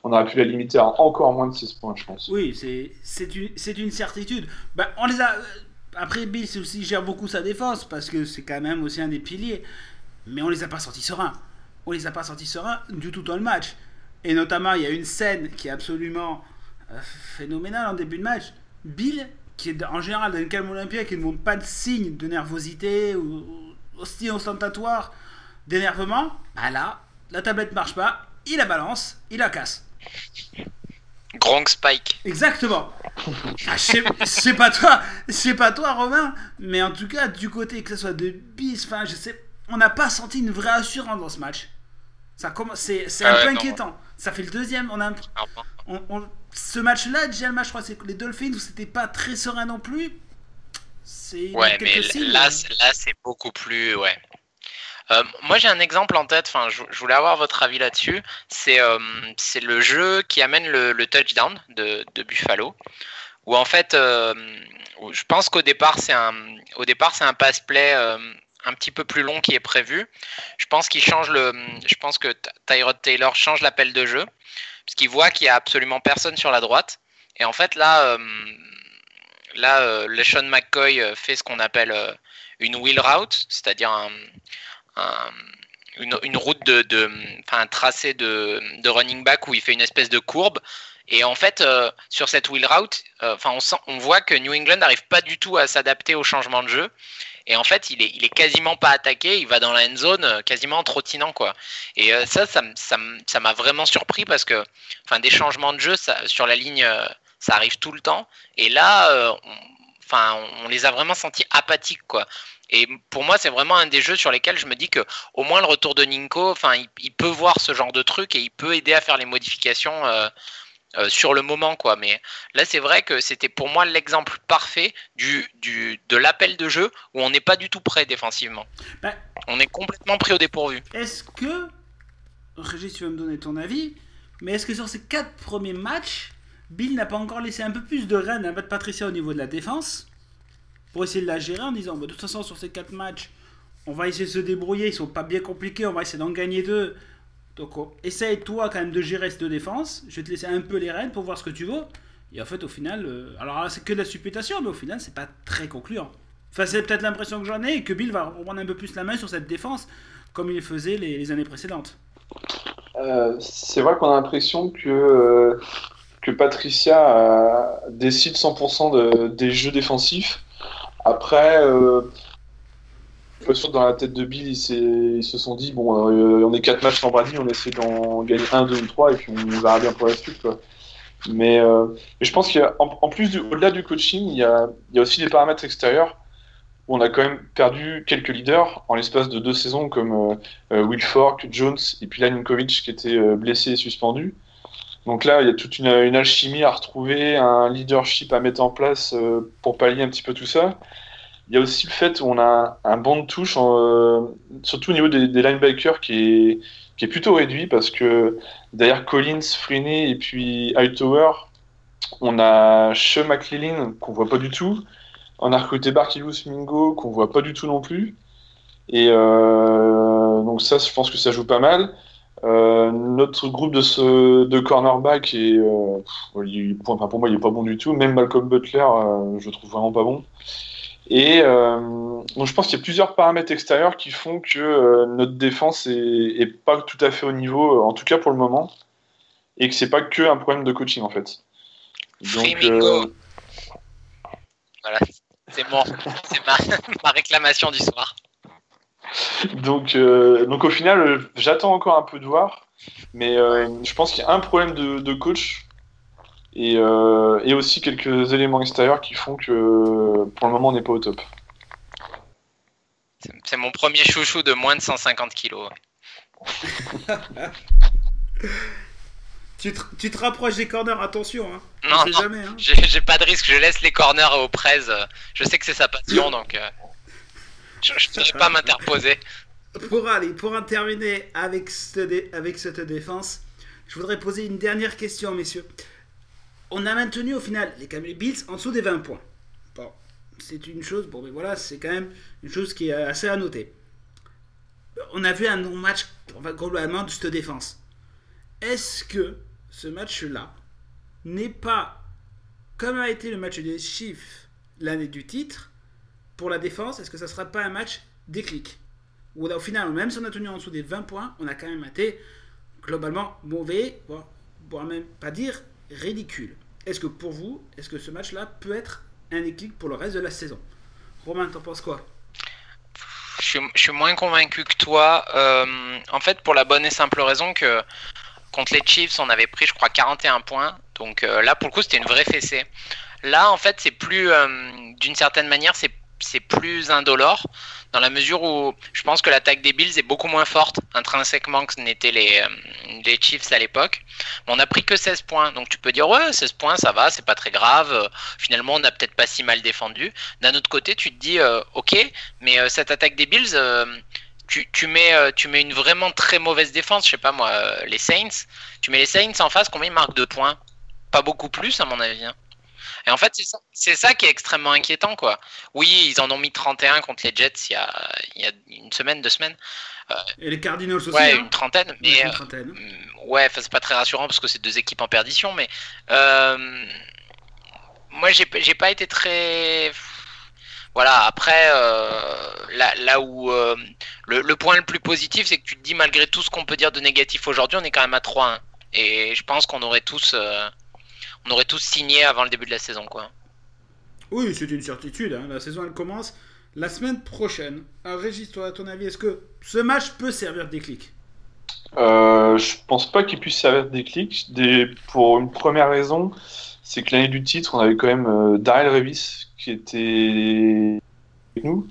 [SPEAKER 4] on aurait pu la limiter à encore moins de 16 points, je pense.
[SPEAKER 2] Oui, c'est une, une certitude. Bah, on les a. Après, Bill aussi gère beaucoup sa défense parce que c'est quand même aussi un des piliers. Mais on les a pas sortis sereins on les a pas sortis sereins du tout dans le match. Et notamment, il y a une scène qui est absolument euh, phénoménale en début de match. Bill, qui est en général dans une calme olympique, qui ne montre pas de signe de nervosité ou, aussi ostentatoire d'énervement, bah là, la tablette marche pas, il la balance, il la casse.
[SPEAKER 3] Gronk Spike.
[SPEAKER 2] Exactement. Ah, sais pas toi, c'est pas toi Romain, mais en tout cas du côté que ce soit de bis, enfin je sais, on n'a pas senti une vraie assurance dans ce match. Ça c'est, c'est un peu inquiétant. Ça fait le deuxième. On a ce match-là, déjà le match, je crois, c'est les Dolphins où c'était pas très serein non plus.
[SPEAKER 3] C'est ouais, mais là, là, c'est beaucoup plus, ouais. Euh, moi, j'ai un exemple en tête. Enfin, je, voulais avoir votre avis là-dessus. C'est, euh, c'est le jeu qui amène le, touchdown de, de, Buffalo, où en fait, euh, je pense qu'au départ, c'est un, au départ, c'est un pass play un petit peu plus long qui est prévu. Je pense qu'il change le, je pense que Tyrod Taylor change l'appel de jeu parce qu'il voit qu'il y a absolument personne sur la droite. Et en fait là, euh, là, euh, LeSean McCoy euh, fait ce qu'on appelle une wheel route, c'est-à-dire une, route de, enfin un tracé de, de, running back où il fait une espèce de courbe. Et en fait, sur cette wheel route, enfin on, on voit que New England n'arrive pas du tout à s'adapter au changement de jeu. Et en fait, il est, quasiment pas attaqué, il va dans la end zone euh, quasiment en trottinant quoi. Et euh, ça, ça, m'a vraiment surpris parce que, enfin, des changements de jeu sur la ligne, euh, ça arrive tout le temps. Et là, on, enfin, on les a vraiment sentis apathiques quoi. Et pour moi, c'est vraiment un des jeux sur lesquels je me dis que au moins le retour de Ninko, enfin, il, peut voir ce genre de truc et il peut aider à faire les modifications sur le moment quoi. Mais là c'est vrai que c'était pour moi l'exemple parfait du, du de l'appel de jeu où on n'est pas du tout prêt défensivement. Bah, on est complètement pris au dépourvu.
[SPEAKER 2] est-ce que Régis tu vas me donner ton avis mais est-ce que sur ces quatre premiers matchs Bill n'a pas encore laissé un peu plus de rênes à Patricia au niveau de la défense pour essayer de la gérer en disant bah, de toute façon sur ces quatre matchs on va essayer de se débrouiller ils sont pas bien compliqués on va essayer d'en gagner deux donc essaye toi quand même de gérer cette défense. Je vais te laisser un peu les rênes pour voir ce que tu veux. Et en fait, au final, euh, alors là, c'est que de la supputation, mais au final, c'est pas très concluant. Enfin, c'est peut-être l'impression que j'en ai et que Bill va reprendre un peu plus la main sur cette défense comme il faisait les, années précédentes.
[SPEAKER 4] Euh, c'est vrai qu'on a l'impression que, euh, que Patricia décide 100% des jeux défensifs. Après, sûr dans la tête de Bill, ils, se sont dit bon, euh, on est quatre matchs sans Brady, on essaie d'en gagner un, deux ou trois, et puis on verra bien pour la suite. Euh, mais, je pense qu'en en plus, au-delà du coaching, il y, a, aussi des paramètres extérieurs où on a quand même perdu quelques leaders en l'espace de deux saisons, comme euh, Will Fork, Jones et puis Laninkovic qui était blessé et suspendu. Donc là, il y a toute une, une, alchimie à retrouver, un leadership à mettre en place pour pallier un petit peu tout ça. Il y a aussi le fait où on a un banc de touche, euh, surtout au niveau des, linebackers, qui est, plutôt réduit parce que derrière Collins, Freeney et puis Hightower, on a Shea McLean qu'on voit pas du tout. On a recruté Barkilus Mingo qu'on voit pas du tout non plus. Et euh, donc ça, je pense que ça joue pas mal. Euh, notre groupe de, cornerback est, pour moi, il est pas bon du tout. Même Malcolm Butler, je trouve vraiment pas bon. Et donc je pense qu'il y a plusieurs paramètres extérieurs qui font que notre défense est, pas tout à fait au niveau, en tout cas pour le moment, et que c'est pas que un problème de coaching en fait.
[SPEAKER 3] Donc, voilà, c'est bon, c'est (laughs) ma, réclamation du soir.
[SPEAKER 4] Donc, donc au final, j'attends encore un peu de voir, mais je pense qu'il y a un problème de coach euh, et, aussi quelques éléments extérieurs qui font que pour le moment on n'est pas au top.
[SPEAKER 3] C'est mon premier chouchou de moins de 150 kilos. (laughs)
[SPEAKER 2] tu, te, rapproches des corners, attention. Hein.
[SPEAKER 3] Non, jamais, hein. j'ai pas de risque, je laisse les corners aux prises. Je sais que c'est sa passion, (laughs) donc euh, je ne vais pas m'interposer.
[SPEAKER 2] Pour aller, pour en terminer avec avec cette défense, je voudrais poser une dernière question, messieurs on a maintenu au final les Bills en dessous des 20 points. Bon, c'est une chose, bon, mais voilà, c'est quand même une chose qui est assez à noter. On a vu un non-match globalement de cette défense. Est-ce que ce match-là n'est pas, comme a été le match des Chiefs l'année du titre, pour la défense, est-ce que ça ne sera pas un match déclic? Ou au final, même si on a tenu en dessous des 20 points, on a quand même été globalement mauvais, voire même pas dire ridicule. Est-ce que pour vous, est-ce que ce match-là peut être un déclic pour le reste de la saison? Romain, t'en penses quoi?
[SPEAKER 3] Je suis, moins convaincu que toi. Euh, en fait, pour la bonne et simple raison que contre les Chiefs, on avait pris, je crois, 41 points. Donc euh, là, pour le coup, c'était une vraie fessée. Là, en fait, c'est plus, euh, d'une certaine manière, c'est plus indolore dans la mesure où je pense que l'attaque des Bills est beaucoup moins forte intrinsèquement que n'étaient les, euh, les Chiefs à l'époque. On n'a pris que 16 points, donc tu peux dire ouais 16 points ça va, c'est pas très grave, finalement on n'a peut-être pas si mal défendu. D'un autre côté tu te dis euh, ok, mais euh, cette attaque des Bills, tu, tu, mets, tu mets une vraiment très mauvaise défense, je sais pas moi, les Saints, tu mets les Saints en face, combien ils marquent de points? Pas beaucoup plus à mon avis. Hein. Et en fait, c'est ça, qui est extrêmement inquiétant, quoi. Oui, ils en ont mis 31 contre les Jets il y a, il y a une semaine, deux semaines.
[SPEAKER 2] Euh, et les Cardinals aussi.
[SPEAKER 3] Ouais,
[SPEAKER 2] hein.
[SPEAKER 3] une trentaine. Mais, une euh, trentaine. Euh, ouais, c'est pas très rassurant parce que c'est deux équipes en perdition, mais euh, moi, j'ai, pas été très. Voilà, après, là, là où le, le, point le plus positif, c'est que tu te dis, malgré tout ce qu'on peut dire de négatif aujourd'hui, on est quand même à 3-1. Et je pense qu'on aurait tous on aurait tous signé avant le début de la saison, quoi.
[SPEAKER 2] Oui, c'est une certitude. Hein. La saison, elle commence la semaine prochaine. Alors, Régis, toi, à ton avis, est-ce que ce match peut servir de déclic?
[SPEAKER 4] Euh, Je pense pas qu'il puisse servir de déclic. Des... Pour une première raison, c'est que l'année du titre, on avait quand même euh, Daryl Revis qui était avec nous.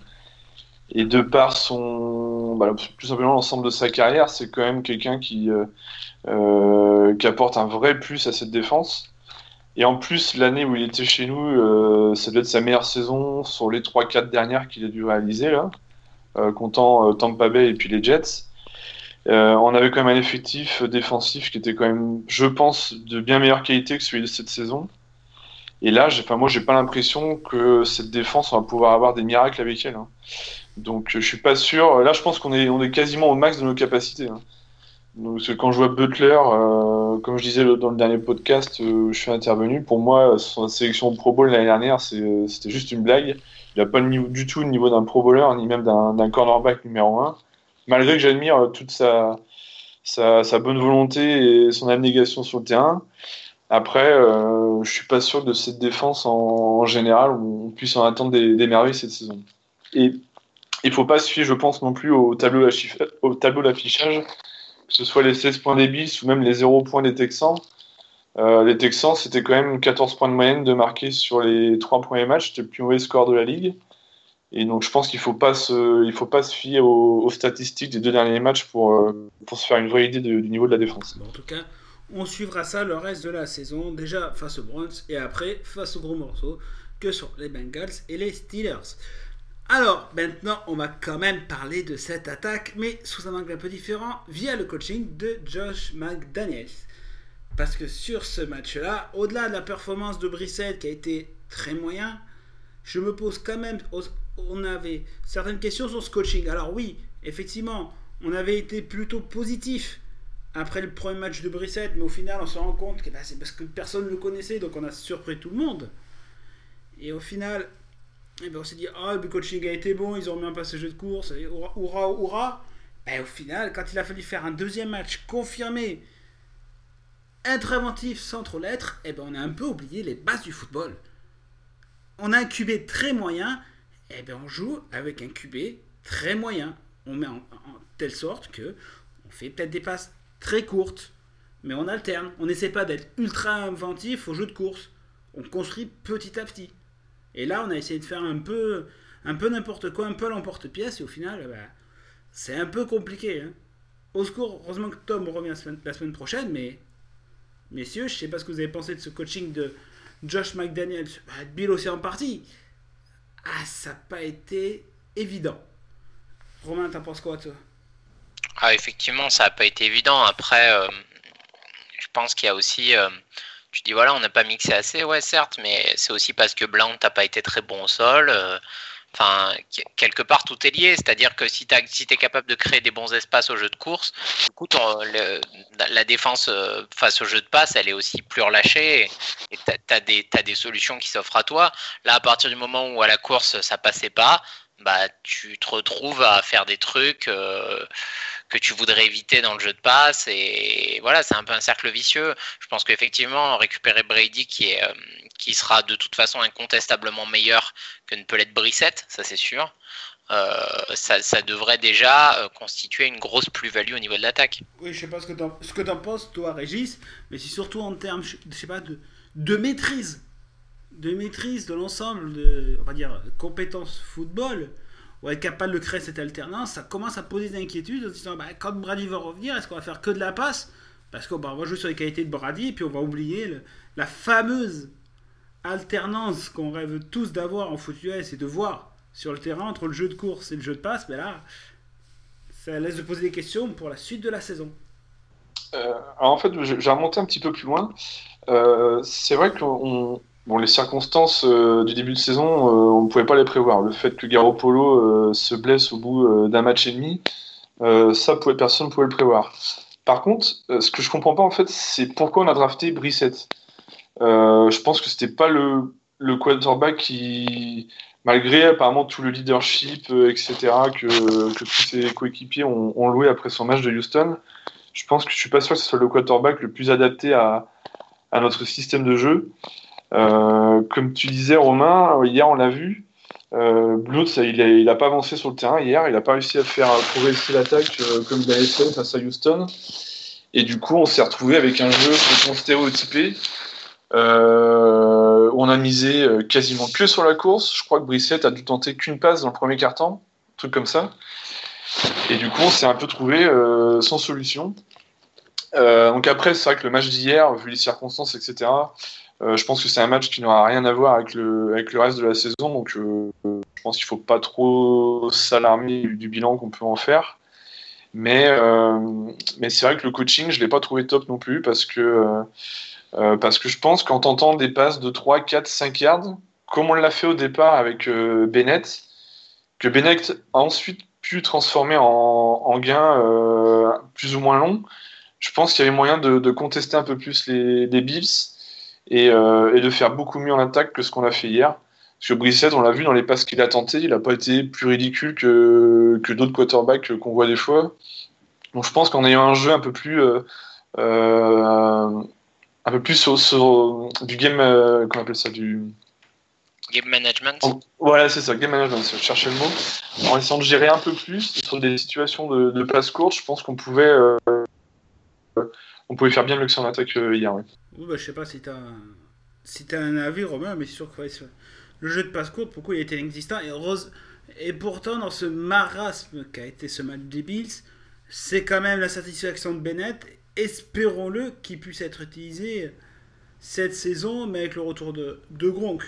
[SPEAKER 4] Et de par son, bah, plus simplement l'ensemble de sa carrière, c'est quand même quelqu'un qui, euh, euh, qui apporte un vrai plus à cette défense. Et en plus, l'année où il était chez nous, euh, ça doit être sa meilleure saison sur les 3-4 dernières qu'il a dû réaliser, là, euh, comptant euh, Tampa Bay et puis les Jets. on avait quand même un effectif défensif qui était quand même, je pense, de bien meilleure qualité que celui de cette saison. Et là, enfin, moi, j'ai pas l'impression que cette défense, on va pouvoir avoir des miracles avec elle. Hein. Donc, je suis pas sûr. Là, je pense qu'on est, on est quasiment au max de nos capacités. Hein. Donc, quand je vois Butler, euh, comme je disais dans le dernier podcast euh, je suis intervenu, pour moi, son sélection Pro Bowl l'année dernière, c'était juste une blague. Il n'a pas niveau, du tout le niveau d'un Pro Bowler, ni même d'un cornerback numéro 1. Malgré que j'admire euh, toute sa, sa, sa, bonne volonté et son abnégation sur le terrain. Après, euh, je suis pas sûr de cette défense en, général où on puisse en attendre des, des merveilles cette saison. Et il faut pas se fier, je pense, non plus au tableau d'affichage que ce soit les 16 points des Bills ou même les 0 points des Texans. Euh, les Texans, c'était quand même 14 points de moyenne de marquer sur les 3 premiers matchs. C'était le plus mauvais score de la ligue. Et donc, je pense qu'il ne faut, pas se, fier aux, statistiques des deux derniers matchs pour, euh, se faire une vraie idée du niveau de la défense.
[SPEAKER 2] en tout cas, on suivra ça le reste de la saison, déjà face aux Browns et après face aux gros morceaux que sont les Bengals et les Steelers. Alors, maintenant, on va quand même parler de cette attaque, mais sous un angle un peu différent, via le coaching de Josh McDaniels. Parce que sur ce match-là, au-delà de la performance de Brissett qui a été très moyen, je me pose quand même. On avait certaines questions sur ce coaching. Alors, oui, effectivement, on avait été plutôt positif après le premier match de Brissett, mais au final, on se rend compte que bah, c'est parce que personne ne le connaissait, donc on a surpris tout le monde. Et au final, Ben on s'est dit, oh, le coaching a été bon, ils ont mis en place ce jeu de course, et hurrah, hurrah. Et au final, quand il a fallu faire un deuxième match confirmé, interventif sans trop l'être, et ben on a un peu oublié les bases du football. On a un QB très moyen, et ben on joue avec un QB très moyen. On met en, en telle sorte que on fait peut-être des passes très courtes, mais on alterne. On n'essaie pas d'être ultra inventif au jeu de course. On construit petit à petit. Et là, on a essayé de faire un peu, un peu n'importe quoi, un peu l'emporte-pièce, et au final, bah, c'est un peu compliqué. Hein. Au secours, heureusement que Tom revient la semaine, prochaine, mais messieurs, je sais pas ce que vous avez pensé de ce coaching de Josh McDaniels. Bah, Bill aussi en partie. Ah, ça n'a pas été évident. Romain, t'en penses quoi, toi?
[SPEAKER 3] Ah, effectivement, ça n'a pas été évident. Après, euh, je pense qu'il y a aussi. Euh, tu dis, voilà, on n'a pas mixé assez, ouais, certes, mais c'est aussi parce que Blanc n'a pas été très bon au sol. euh, Enfin, quelque part, tout est lié. C'est-à-dire que si tu si es capable de créer des bons espaces au jeu de course, du coup, la défense euh, face au jeu de passe, elle est aussi plus relâchée et tu as, des t'as des solutions qui s'offrent à toi. Là, à partir du moment où à la course, ça passait pas, bah, tu te retrouves à faire des trucs euh, que tu voudrais éviter dans le jeu de passe. Et voilà, c'est un peu un cercle vicieux. Je pense qu'effectivement, récupérer Brady, qui, est, euh, qui sera de toute façon incontestablement meilleur que ne peut l'être Brissette, ça c'est sûr, euh, ça, ça devrait déjà euh, constituer une grosse plus-value au niveau de l'attaque.
[SPEAKER 2] Oui, je sais pas ce que que t'en penses, toi, Régis, mais c'est surtout en termes, je sais pas, de, de maîtrise. De maîtrise de l'ensemble de, on va dire, compétences football, ou être capable de créer cette alternance, ça commence à poser des inquiétudes en se disant, bah, quand Brady va revenir, est-ce qu'on va faire que de la passe? Parce qu'on on va jouer sur les qualités de Brady, et puis on va oublier la fameuse alternance qu'on rêve tous d'avoir en foot US et de voir sur le terrain entre le jeu de course et le jeu de passe, mais là, ça laisse de poser des questions pour la suite de la saison.
[SPEAKER 4] Euh, en fait, j'ai remonté un petit peu plus loin. Euh, c'est vrai que on- bon, les circonstances euh, du début de saison, euh, on ne pouvait pas les prévoir. Le fait que Garoppolo euh, se blesse au bout euh, d'un match et demi, ça, personne ne pouvait le prévoir. Par contre, ce que je comprends pas en fait, c'est pourquoi on a drafté Brissett. Euh, je pense que c'était pas le, quarterback qui, malgré apparemment tout le leadership, etc., que, tous ses coéquipiers ont, loué après son match de Houston, je pense que je suis pas sûr que ce soit le quarterback le plus adapté à notre système de jeu. Euh, comme tu disais, Romain, hier on l'a vu. Euh, il a, il a pas avancé sur le terrain hier, il a pas réussi à faire progresser l'attaque euh, comme il face à Houston. Et du coup, on s'est retrouvé avec un jeu complètement stéréotypé. Euh, on a misé quasiment que sur la course. Je crois que Brissett a dû tenter qu'une passe dans le premier quart-temps, truc comme ça. Et du coup, on s'est un peu trouvé sans solution. Euh, donc après, c'est vrai que le match d'hier, vu les circonstances, etc., euh, je pense que c'est un match qui n'aura rien à voir avec le, avec le reste de la saison. Donc euh, je pense qu'il ne faut pas trop s'alarmer du, bilan qu'on peut en faire. Mais, mais c'est vrai que le coaching, je ne l'ai pas trouvé top non plus parce que, parce que je pense qu'en tentant des passes de 3, 4, 5 yards, comme on l'a fait au départ avec Bennett, que Bennett a ensuite pu transformer en, en gain plus ou moins long, je pense qu'il y avait moyen de, de contester un peu plus les, les Bills et, euh, et de faire beaucoup mieux en attaque que ce qu'on a fait hier. Parce que Brissett, on l'a vu dans les passes qu'il a tenté, il n'a pas été plus ridicule que, que d'autres quarterbacks qu'on voit des fois. Donc je pense qu'en ayant un jeu un peu plus euh, euh, un peu plus sur, sur du game, comment on appelle ça, du
[SPEAKER 3] Game management.
[SPEAKER 4] en- voilà, c'est ça, game management, je cherchais le mot. En essayant de gérer un peu plus sur des situations de, de passe courte, je pense qu'on pouvait, on pouvait faire bien mieux que en attaque euh, hier. ouais.
[SPEAKER 2] Oui, bah, je sais pas si t'as si t'as un avis, Romain, mais c'est sûr que ouais, le jeu de passe courte, pourquoi il était inexistant et, heureuse- et pourtant, dans ce marasme qu'a été ce match des Bills, c'est quand même la satisfaction de Bennett. Espérons-le qu'il puisse être utilisé cette saison, mais avec le retour de, de Gronk.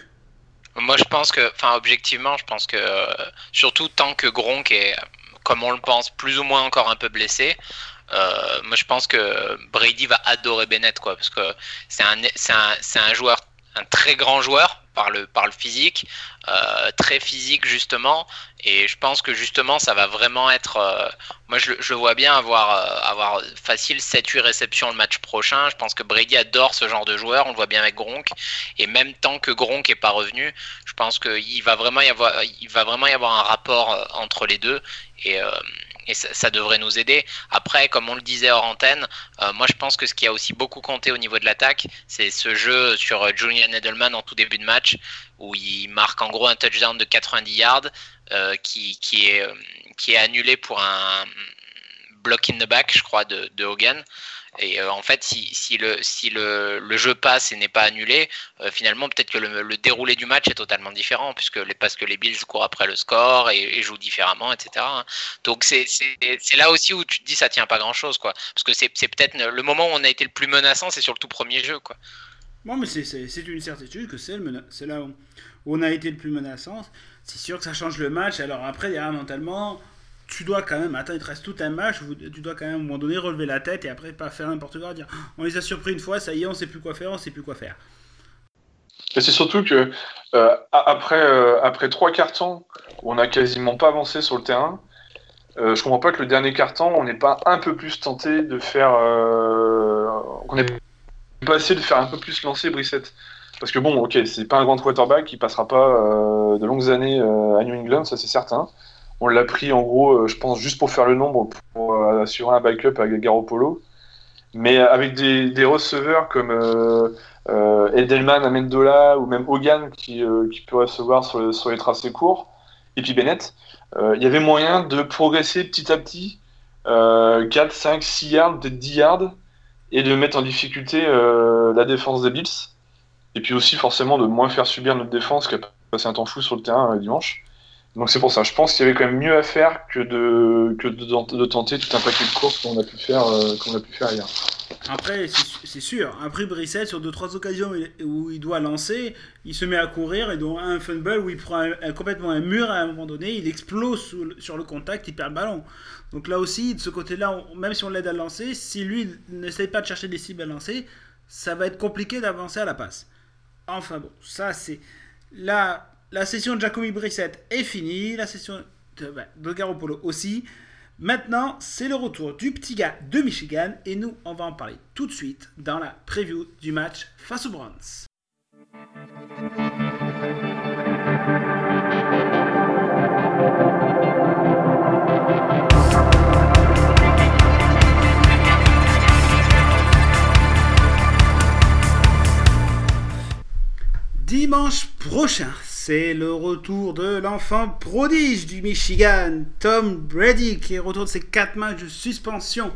[SPEAKER 3] Moi, je pense que, enfin, objectivement, je pense que, euh, surtout tant que Gronk est, comme on le pense, plus ou moins encore un peu blessé, euh, moi, je pense que Brady va adorer Bennett, quoi, parce que c'est un, c'est un, c'est un joueur, un très grand joueur, par le, par le physique, euh, très physique justement. Et je pense que justement, ça va vraiment être. Euh, moi, je, je, vois bien avoir, euh, avoir facile 7-8 réceptions le match prochain. Je pense que Brady adore ce genre de joueur. On le voit bien avec Gronk. Et même tant que Gronk est pas revenu, je pense qu'il va vraiment y avoir, il va vraiment y avoir un rapport entre les deux. Et, et ça, devrait nous aider. Après, comme on le disait hors antenne, euh, moi je pense que ce qui a aussi beaucoup compté au niveau de l'attaque, c'est ce jeu sur euh, Julian Edelman en tout début de match, où il marque en gros un touchdown de 90 yards euh, qui, qui, est, qui est annulé pour un block in the back, je crois, de, de Hogan. Et euh, en fait, si, le, si le, le jeu passe et n'est pas annulé, euh, finalement, peut-être que le, le, déroulé du match est totalement différent, puisque les, parce que les Bills courent après le score et, jouent différemment, etc. Donc c'est là aussi où tu te dis ça tient pas grand-chose, quoi. Parce que c'est peut-être le moment où on a été le plus menaçant, c'est sur le tout premier jeu, quoi.
[SPEAKER 2] Bon, mais c'est une certitude que c'est là où, on a été le plus menaçant. C'est sûr que ça change le match. Alors après, a mentalement tu dois quand même, attends, il te reste tout un match, tu dois quand même à un moment donné relever la tête et après pas faire n'importe quoi, dire (gasps) on les a surpris une fois, ça y est, on sait plus quoi faire, on sait plus quoi faire.
[SPEAKER 4] Et c'est surtout que euh, après, euh, après trois cartons où on n'a quasiment pas avancé sur le terrain, euh, je comprends pas que le dernier carton, on n'est pas un peu plus tenté de faire. Euh, on est pas essayé de faire un peu plus lancer Brissette. Parce que bon, ok, c'est pas un grand quarterback, il passera pas de longues années à New England, ça c'est certain. On l'a pris en gros, euh, je pense, juste pour faire le nombre, pour euh, assurer un backup à Garoppolo. Mais avec des, receveurs comme euh, Edelman, Amendola ou même Hogan qui, peut recevoir sur, les tracés courts, et puis Bennett, il y avait moyen de progresser petit à petit 4, 5, 6 yards, peut-être 10 yards, et de mettre en difficulté la défense des Bills. Et puis aussi forcément de moins faire subir notre défense qui a passé un temps fou sur le terrain dimanche. Donc c'est pour ça. Je pense qu'il y avait quand même mieux à faire que de, tenter tout un paquet de courses qu'on a pu faire, euh, qu'on a pu faire hier.
[SPEAKER 2] Après, c'est sûr. Après Brissette, sur deux trois occasions où il doit lancer, il se met à courir et donc un fumble où il prend complètement un mur à un moment donné, il explose sur le contact, il perd le ballon. Donc là aussi, de ce côté-là, même si on l'aide à lancer, si lui n'essaye pas de chercher des cibles à lancer, ça va être compliqué d'avancer à la passe. Enfin bon, ça c'est là la session de Jacoby Brissett est finie, la session de, bah, de Garoppolo aussi. Maintenant, c'est le retour du petit gars de Michigan et nous, on va en parler tout de suite dans la preview du match face aux Browns. Dimanche prochain, c'est le retour de l'enfant prodige du Michigan, Tom Brady, qui est retour de ses 4 matchs de suspension,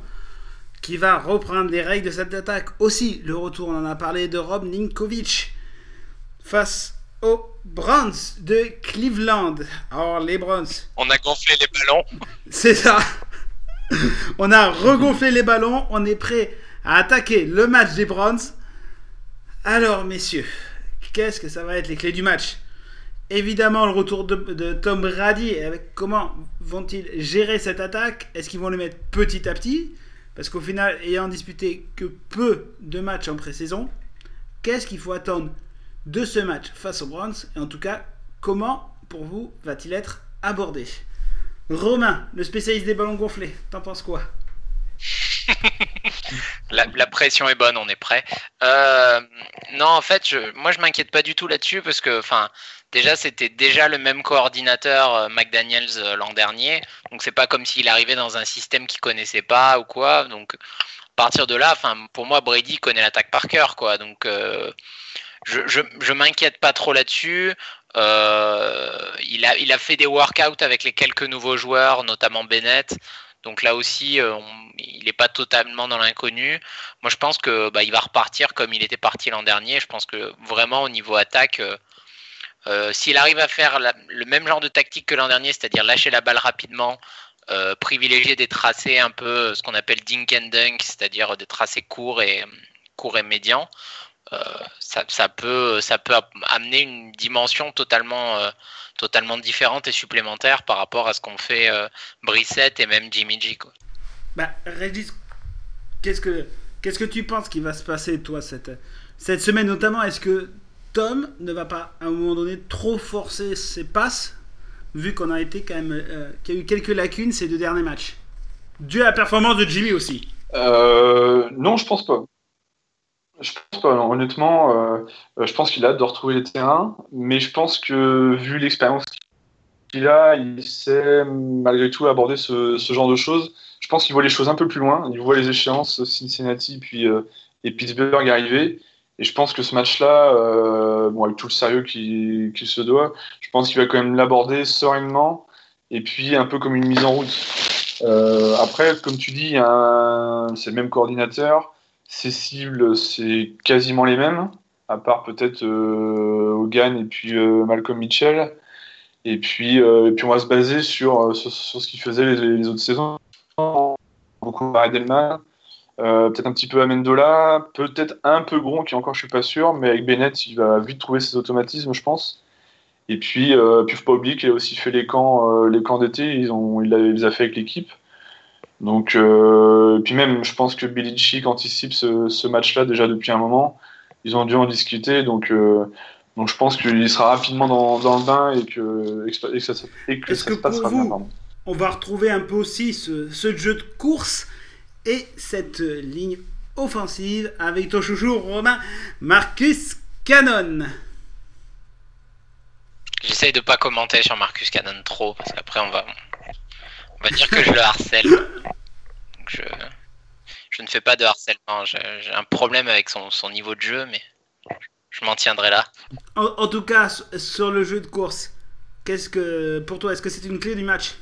[SPEAKER 2] qui va reprendre les règles de cette attaque. Aussi, le retour, on en a parlé, de Rob Ninkovic face aux Browns de Cleveland. Alors, les Browns.
[SPEAKER 3] On a gonflé les ballons. (laughs)
[SPEAKER 2] C'est ça. on a regonflé les ballons. On est prêt à attaquer le match des Browns. Alors, messieurs, qu'est-ce que ça va être les clés du match? Évidemment, le retour de, Tom Brady, comment vont-ils gérer cette attaque? Est-ce qu'ils vont le mettre petit à petit? Parce qu'au final, ayant disputé que peu de matchs en pré-saison, qu'est-ce qu'il faut attendre de ce match face aux Browns? Et en tout cas, comment, pour vous, va-t-il être abordé? Romain, le spécialiste des ballons gonflés, t'en penses quoi? (laughs)
[SPEAKER 3] La, pression est bonne, on est prêt. Euh, non, en fait, moi je m'inquiète pas du tout là-dessus parce que, déjà c'était déjà le même coordinateur euh, McDaniels euh, l'an dernier, donc c'est pas comme s'il arrivait dans un système qu'il connaissait pas ou quoi. Donc à partir de là, pour moi Brady connaît l'attaque par cœur quoi. Donc euh, je, je, m'inquiète pas trop là-dessus. Il, a, fait des workouts avec les quelques nouveaux joueurs, notamment Bennett. Donc là aussi, il n'est pas totalement dans l'inconnu. Moi, je pense que bah, il va repartir comme il était parti l'an dernier. Je pense que vraiment au niveau attaque, s'il arrive à faire le même genre de tactique que l'an dernier, c'est-à-dire lâcher la balle rapidement, euh, privilégier des tracés un peu euh, ce qu'on appelle dink and dunk, c'est-à-dire des tracés courts et courts et médians, ça, peut ça peut amener une dimension totalement totalement différente et supplémentaire par rapport à ce qu'ont fait Brissette et même Jimmy G.
[SPEAKER 2] Bah, Régis, qu'est-ce que qu'est-ce que tu penses qui va se passer toi cette cette semaine notamment Est-ce que Tom ne va pas à un moment donné trop forcer ses passes, vu qu'on a été quand même, euh, qu'il y a eu quelques lacunes ces deux derniers matchs. Dû à la performance de Jimmy aussi.
[SPEAKER 4] Euh, non, je pense pas. Je pense pas, honnêtement. euh, euh, je pense qu'il a hâte de retrouver les terrains, mais je pense que vu l'expérience qu'il a, il sait malgré tout aborder ce, ce genre de choses. Je pense qu'il voit les choses un peu plus loin. Il voit les échéances Cincinnati puis, et Pittsburgh arriver. Et je pense que ce match-là, euh, bon, avec tout le sérieux qu'il qu'il se doit, je pense qu'il va quand même l'aborder sereinement et puis un peu comme une mise en route. Euh, après, comme tu dis, c'est le même coordinateur. Ses cibles, c'est quasiment les mêmes, à part peut-être euh, Hogan et puis Malcolm Mitchell. Et puis, et puis on va se baser sur, sur, ce qu'il faisait les, les autres saisons. Beaucoup à Edelman, euh, peut-être un petit peu Amendola, peut-être un peu Gron, qui encore je suis pas sûr, mais avec Bennett, il va vite trouver ses automatismes, je pense. Et puis, euh, puis faut pas oublier qu'il a aussi fait les camps, euh, les camps d'été, ils ont, il, les a fait avec l'équipe. Donc, euh, puis même, je pense que Belichick anticipe ce, ce match-là déjà depuis un moment. Ils ont dû en discuter, donc, donc je pense qu'il sera rapidement dans, dans le bain et que, et que ça, et que
[SPEAKER 2] Est-ce
[SPEAKER 4] ça
[SPEAKER 2] que
[SPEAKER 4] se passera
[SPEAKER 2] pour vous-
[SPEAKER 4] bien. pardon.
[SPEAKER 2] On va retrouver un peu aussi ce, ce jeu de course et cette ligne offensive avec ton chouchou Romain Marcus Cannon.
[SPEAKER 3] J'essaye de pas commenter sur Marcus Cannon trop, parce qu'après on va, on va dire que je le harcèle. Donc je, je ne fais pas de harcèlement. J'ai un problème avec son, son niveau de jeu, mais je m'en tiendrai là.
[SPEAKER 2] En, en tout cas, sur- sur le jeu de course, qu'est-ce que pour toi, est-ce que c'est une clé du match?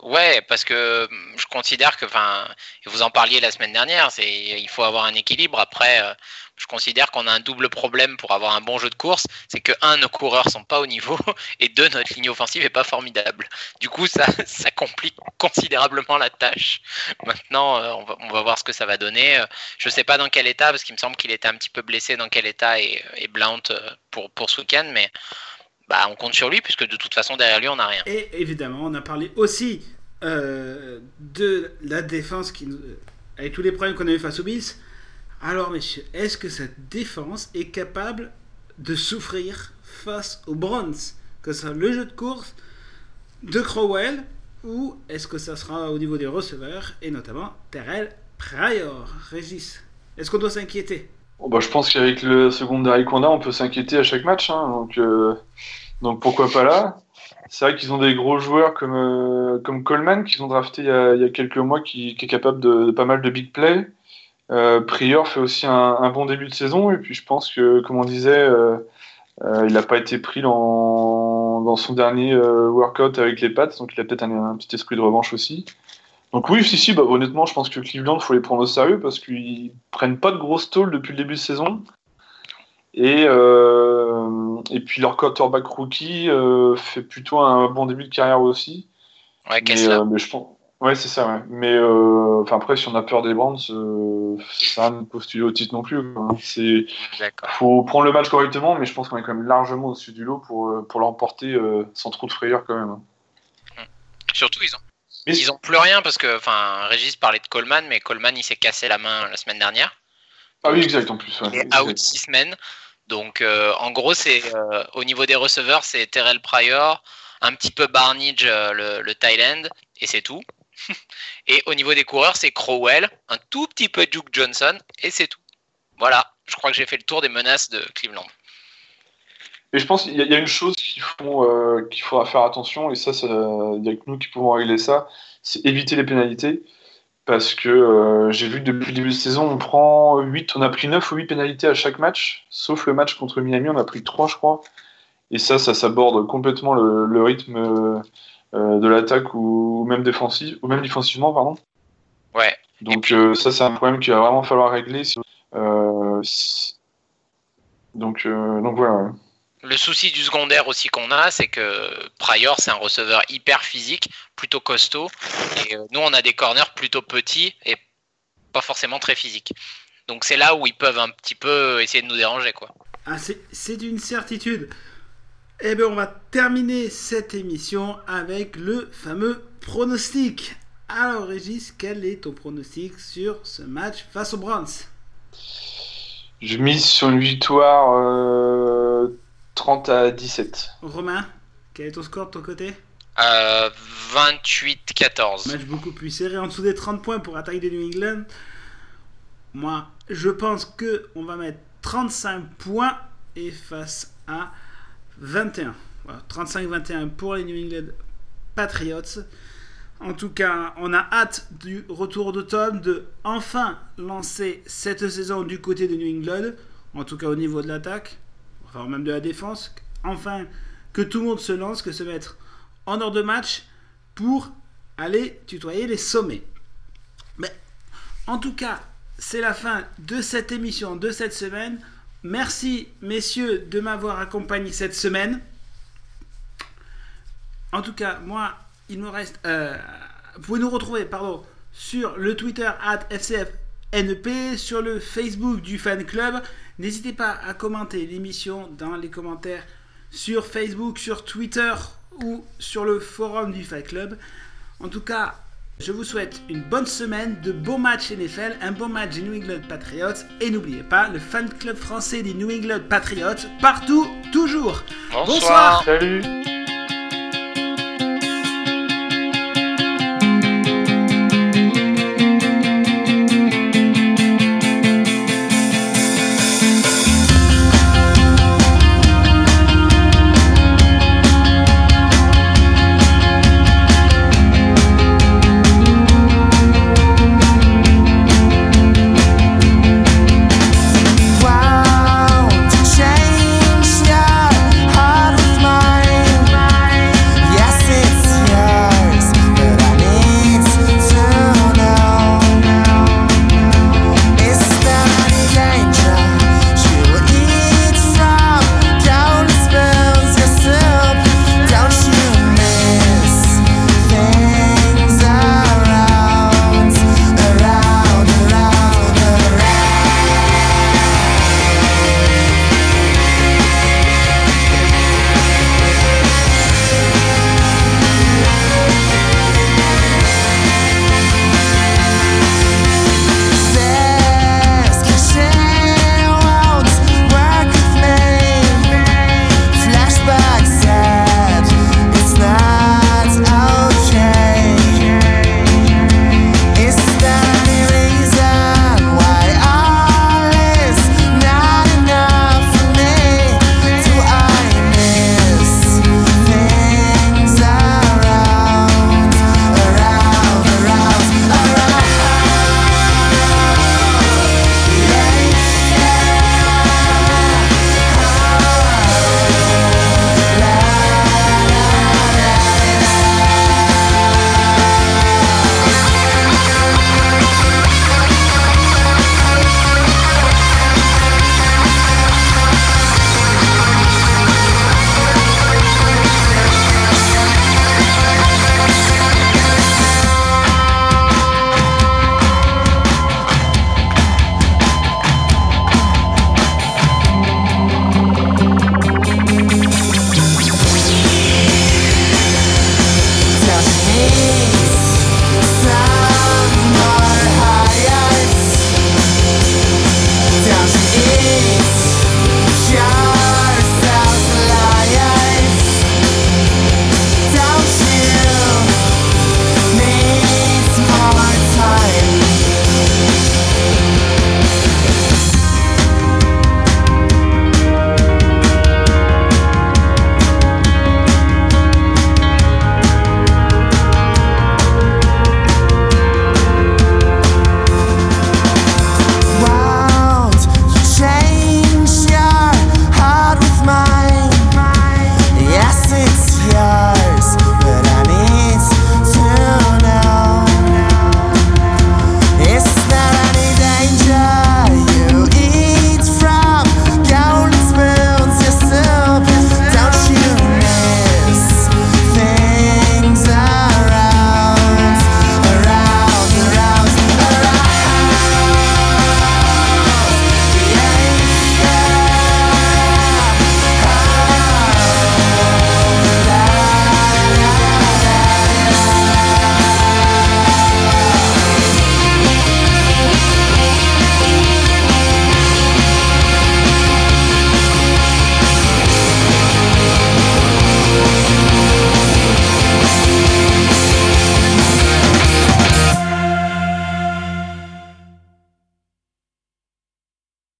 [SPEAKER 3] Ouais, parce que hum, je considère que, enfin, vous en parliez la semaine dernière, c'est il faut avoir un équilibre. Après, euh, je considère qu'on a un double problème pour avoir un bon jeu de course, c'est que un, nos coureurs sont pas au niveau, (laughs) et deux, notre ligne offensive est pas formidable. Du coup, ça, (laughs) ça complique considérablement la tâche. Maintenant, euh, on va, voir ce que ça va donner. Euh, Je sais pas dans quel état, parce qu'il me semble qu'il était un petit peu blessé dans quel état et, et Blount pour pour ce week-end, mais bah, on compte sur lui puisque de toute façon derrière lui on n'a rien.
[SPEAKER 2] Et évidemment, on a parlé aussi euh, de la défense qui avec tous les problèmes qu'on a eu face aux Bills. Alors, messieurs, est-ce que cette défense est capable de souffrir face aux Browns? Que ce soit le jeu de course de Crowell ou est-ce que ça sera au niveau des receveurs et notamment Terrell Pryor? Régis, est-ce qu'on doit s'inquiéter?
[SPEAKER 4] Bah, je pense qu'avec le secondary qu'on a, on peut s'inquiéter à chaque match. hein, donc, euh, donc pourquoi pas là C'est vrai qu'ils ont des gros joueurs comme, euh, comme Coleman qu'ils ont drafté il y, a, il y a quelques mois qui, est capable de, pas mal de big play. Euh, Prior fait aussi un, bon début de saison et puis je pense que, comme on disait, il n'a pas été pris dans, dans son dernier workout avec les Pats, donc il a peut-être un petit esprit de revanche aussi. Donc oui, si, si, bah, honnêtement, je pense que Cleveland, il faut les prendre au sérieux parce qu'ils prennent pas de grosses tôles depuis le début de saison. Et, euh, et puis leur quarterback rookie euh, fait plutôt un bon début de carrière aussi.
[SPEAKER 3] Ouais,
[SPEAKER 4] Mais, euh, mais je pense... Ouais, c'est ça, ouais. Mais euh, enfin, après, si on a peur des Browns, euh, ça ne postuler au titre non plus. quoi. C'est faut prendre le match correctement, mais je pense qu'on est quand même largement au-dessus du lot pour, pour l'emporter sans trop de frayeur quand même.
[SPEAKER 3] Surtout ils ont ils ont plus rien parce que enfin Régis parlait de Coleman mais Coleman il s'est cassé la main la semaine dernière.
[SPEAKER 4] Ah oui, exact en plus. ouais.
[SPEAKER 3] Il est
[SPEAKER 4] Exact.
[SPEAKER 3] out six semaines. Donc euh, en gros c'est euh, au niveau des receveurs c'est Terrell Pryor, un petit peu Barnage euh, le, le Thailand et c'est tout. (laughs) et au niveau des coureurs c'est Crowell, un tout petit peu Duke Johnson et c'est tout. Voilà, je crois que j'ai fait le tour des menaces de Cleveland.
[SPEAKER 4] Et je pense qu'il y, a- il y a une chose qu'il faut, euh, qu'il faudra faire attention, et ça, il y a que nous qui pouvons régler ça, c'est éviter les pénalités. Parce que euh, j'ai vu que depuis le début de saison, on prend 8, on a pris 9 ou 8 pénalités à chaque match, sauf le match contre Miami, on a pris 3, je crois. Et ça, ça s'aborde complètement le, le rythme euh, de l'attaque ou même défensif, ou même défensivement, pardon.
[SPEAKER 3] Ouais.
[SPEAKER 4] Donc euh, ça, c'est un problème qu'il va vraiment falloir régler. Euh, si- donc, donc voilà. ouais.
[SPEAKER 3] Le souci du secondaire aussi qu'on a, c'est que Pryor, c'est un receveur hyper physique, plutôt costaud. Et euh, nous, on a des corners plutôt petits et pas forcément très physiques. Donc c'est là où ils peuvent un petit peu essayer de nous déranger, quoi.
[SPEAKER 2] Ah, c'est c'est une certitude. Eh bien, on va terminer cette émission avec le fameux pronostic. Alors, Régis, quel est ton pronostic sur ce match face aux Browns?
[SPEAKER 4] Je mise sur une victoire euh, 30 à 17.
[SPEAKER 2] Romain, quel est ton score de ton côté
[SPEAKER 3] Euh, 28-14.
[SPEAKER 2] Match beaucoup plus serré, en dessous des 30 points pour attaquer des New England. Moi, je pense que on va mettre 35 points et face à 21. Voilà, 35-21 pour les New England Patriots. En tout cas, on a hâte du retour de Tom de enfin lancer cette saison du côté de New England, en tout cas au niveau de l'attaque, enfin même de la défense. Enfin, que tout le monde se lance, que se mettre en ordre de match pour aller tutoyer les sommets. Mais en tout cas, c'est la fin de cette émission, de cette semaine. Merci, messieurs, de m'avoir accompagné cette semaine. En tout cas, moi, il me reste. euh, vous pouvez nous retrouver, pardon, sur le Twitter at FCFNP, sur le Facebook du fan club. N'hésitez pas à commenter l'émission dans les commentaires sur Facebook, sur Twitter ou sur le forum du fan club. En tout cas, je vous souhaite une bonne semaine, de beaux matchs NFL, un bon match des New England Patriots et n'oubliez pas le fan club français des New England Patriots partout, toujours.
[SPEAKER 3] Bonsoir.
[SPEAKER 4] Salut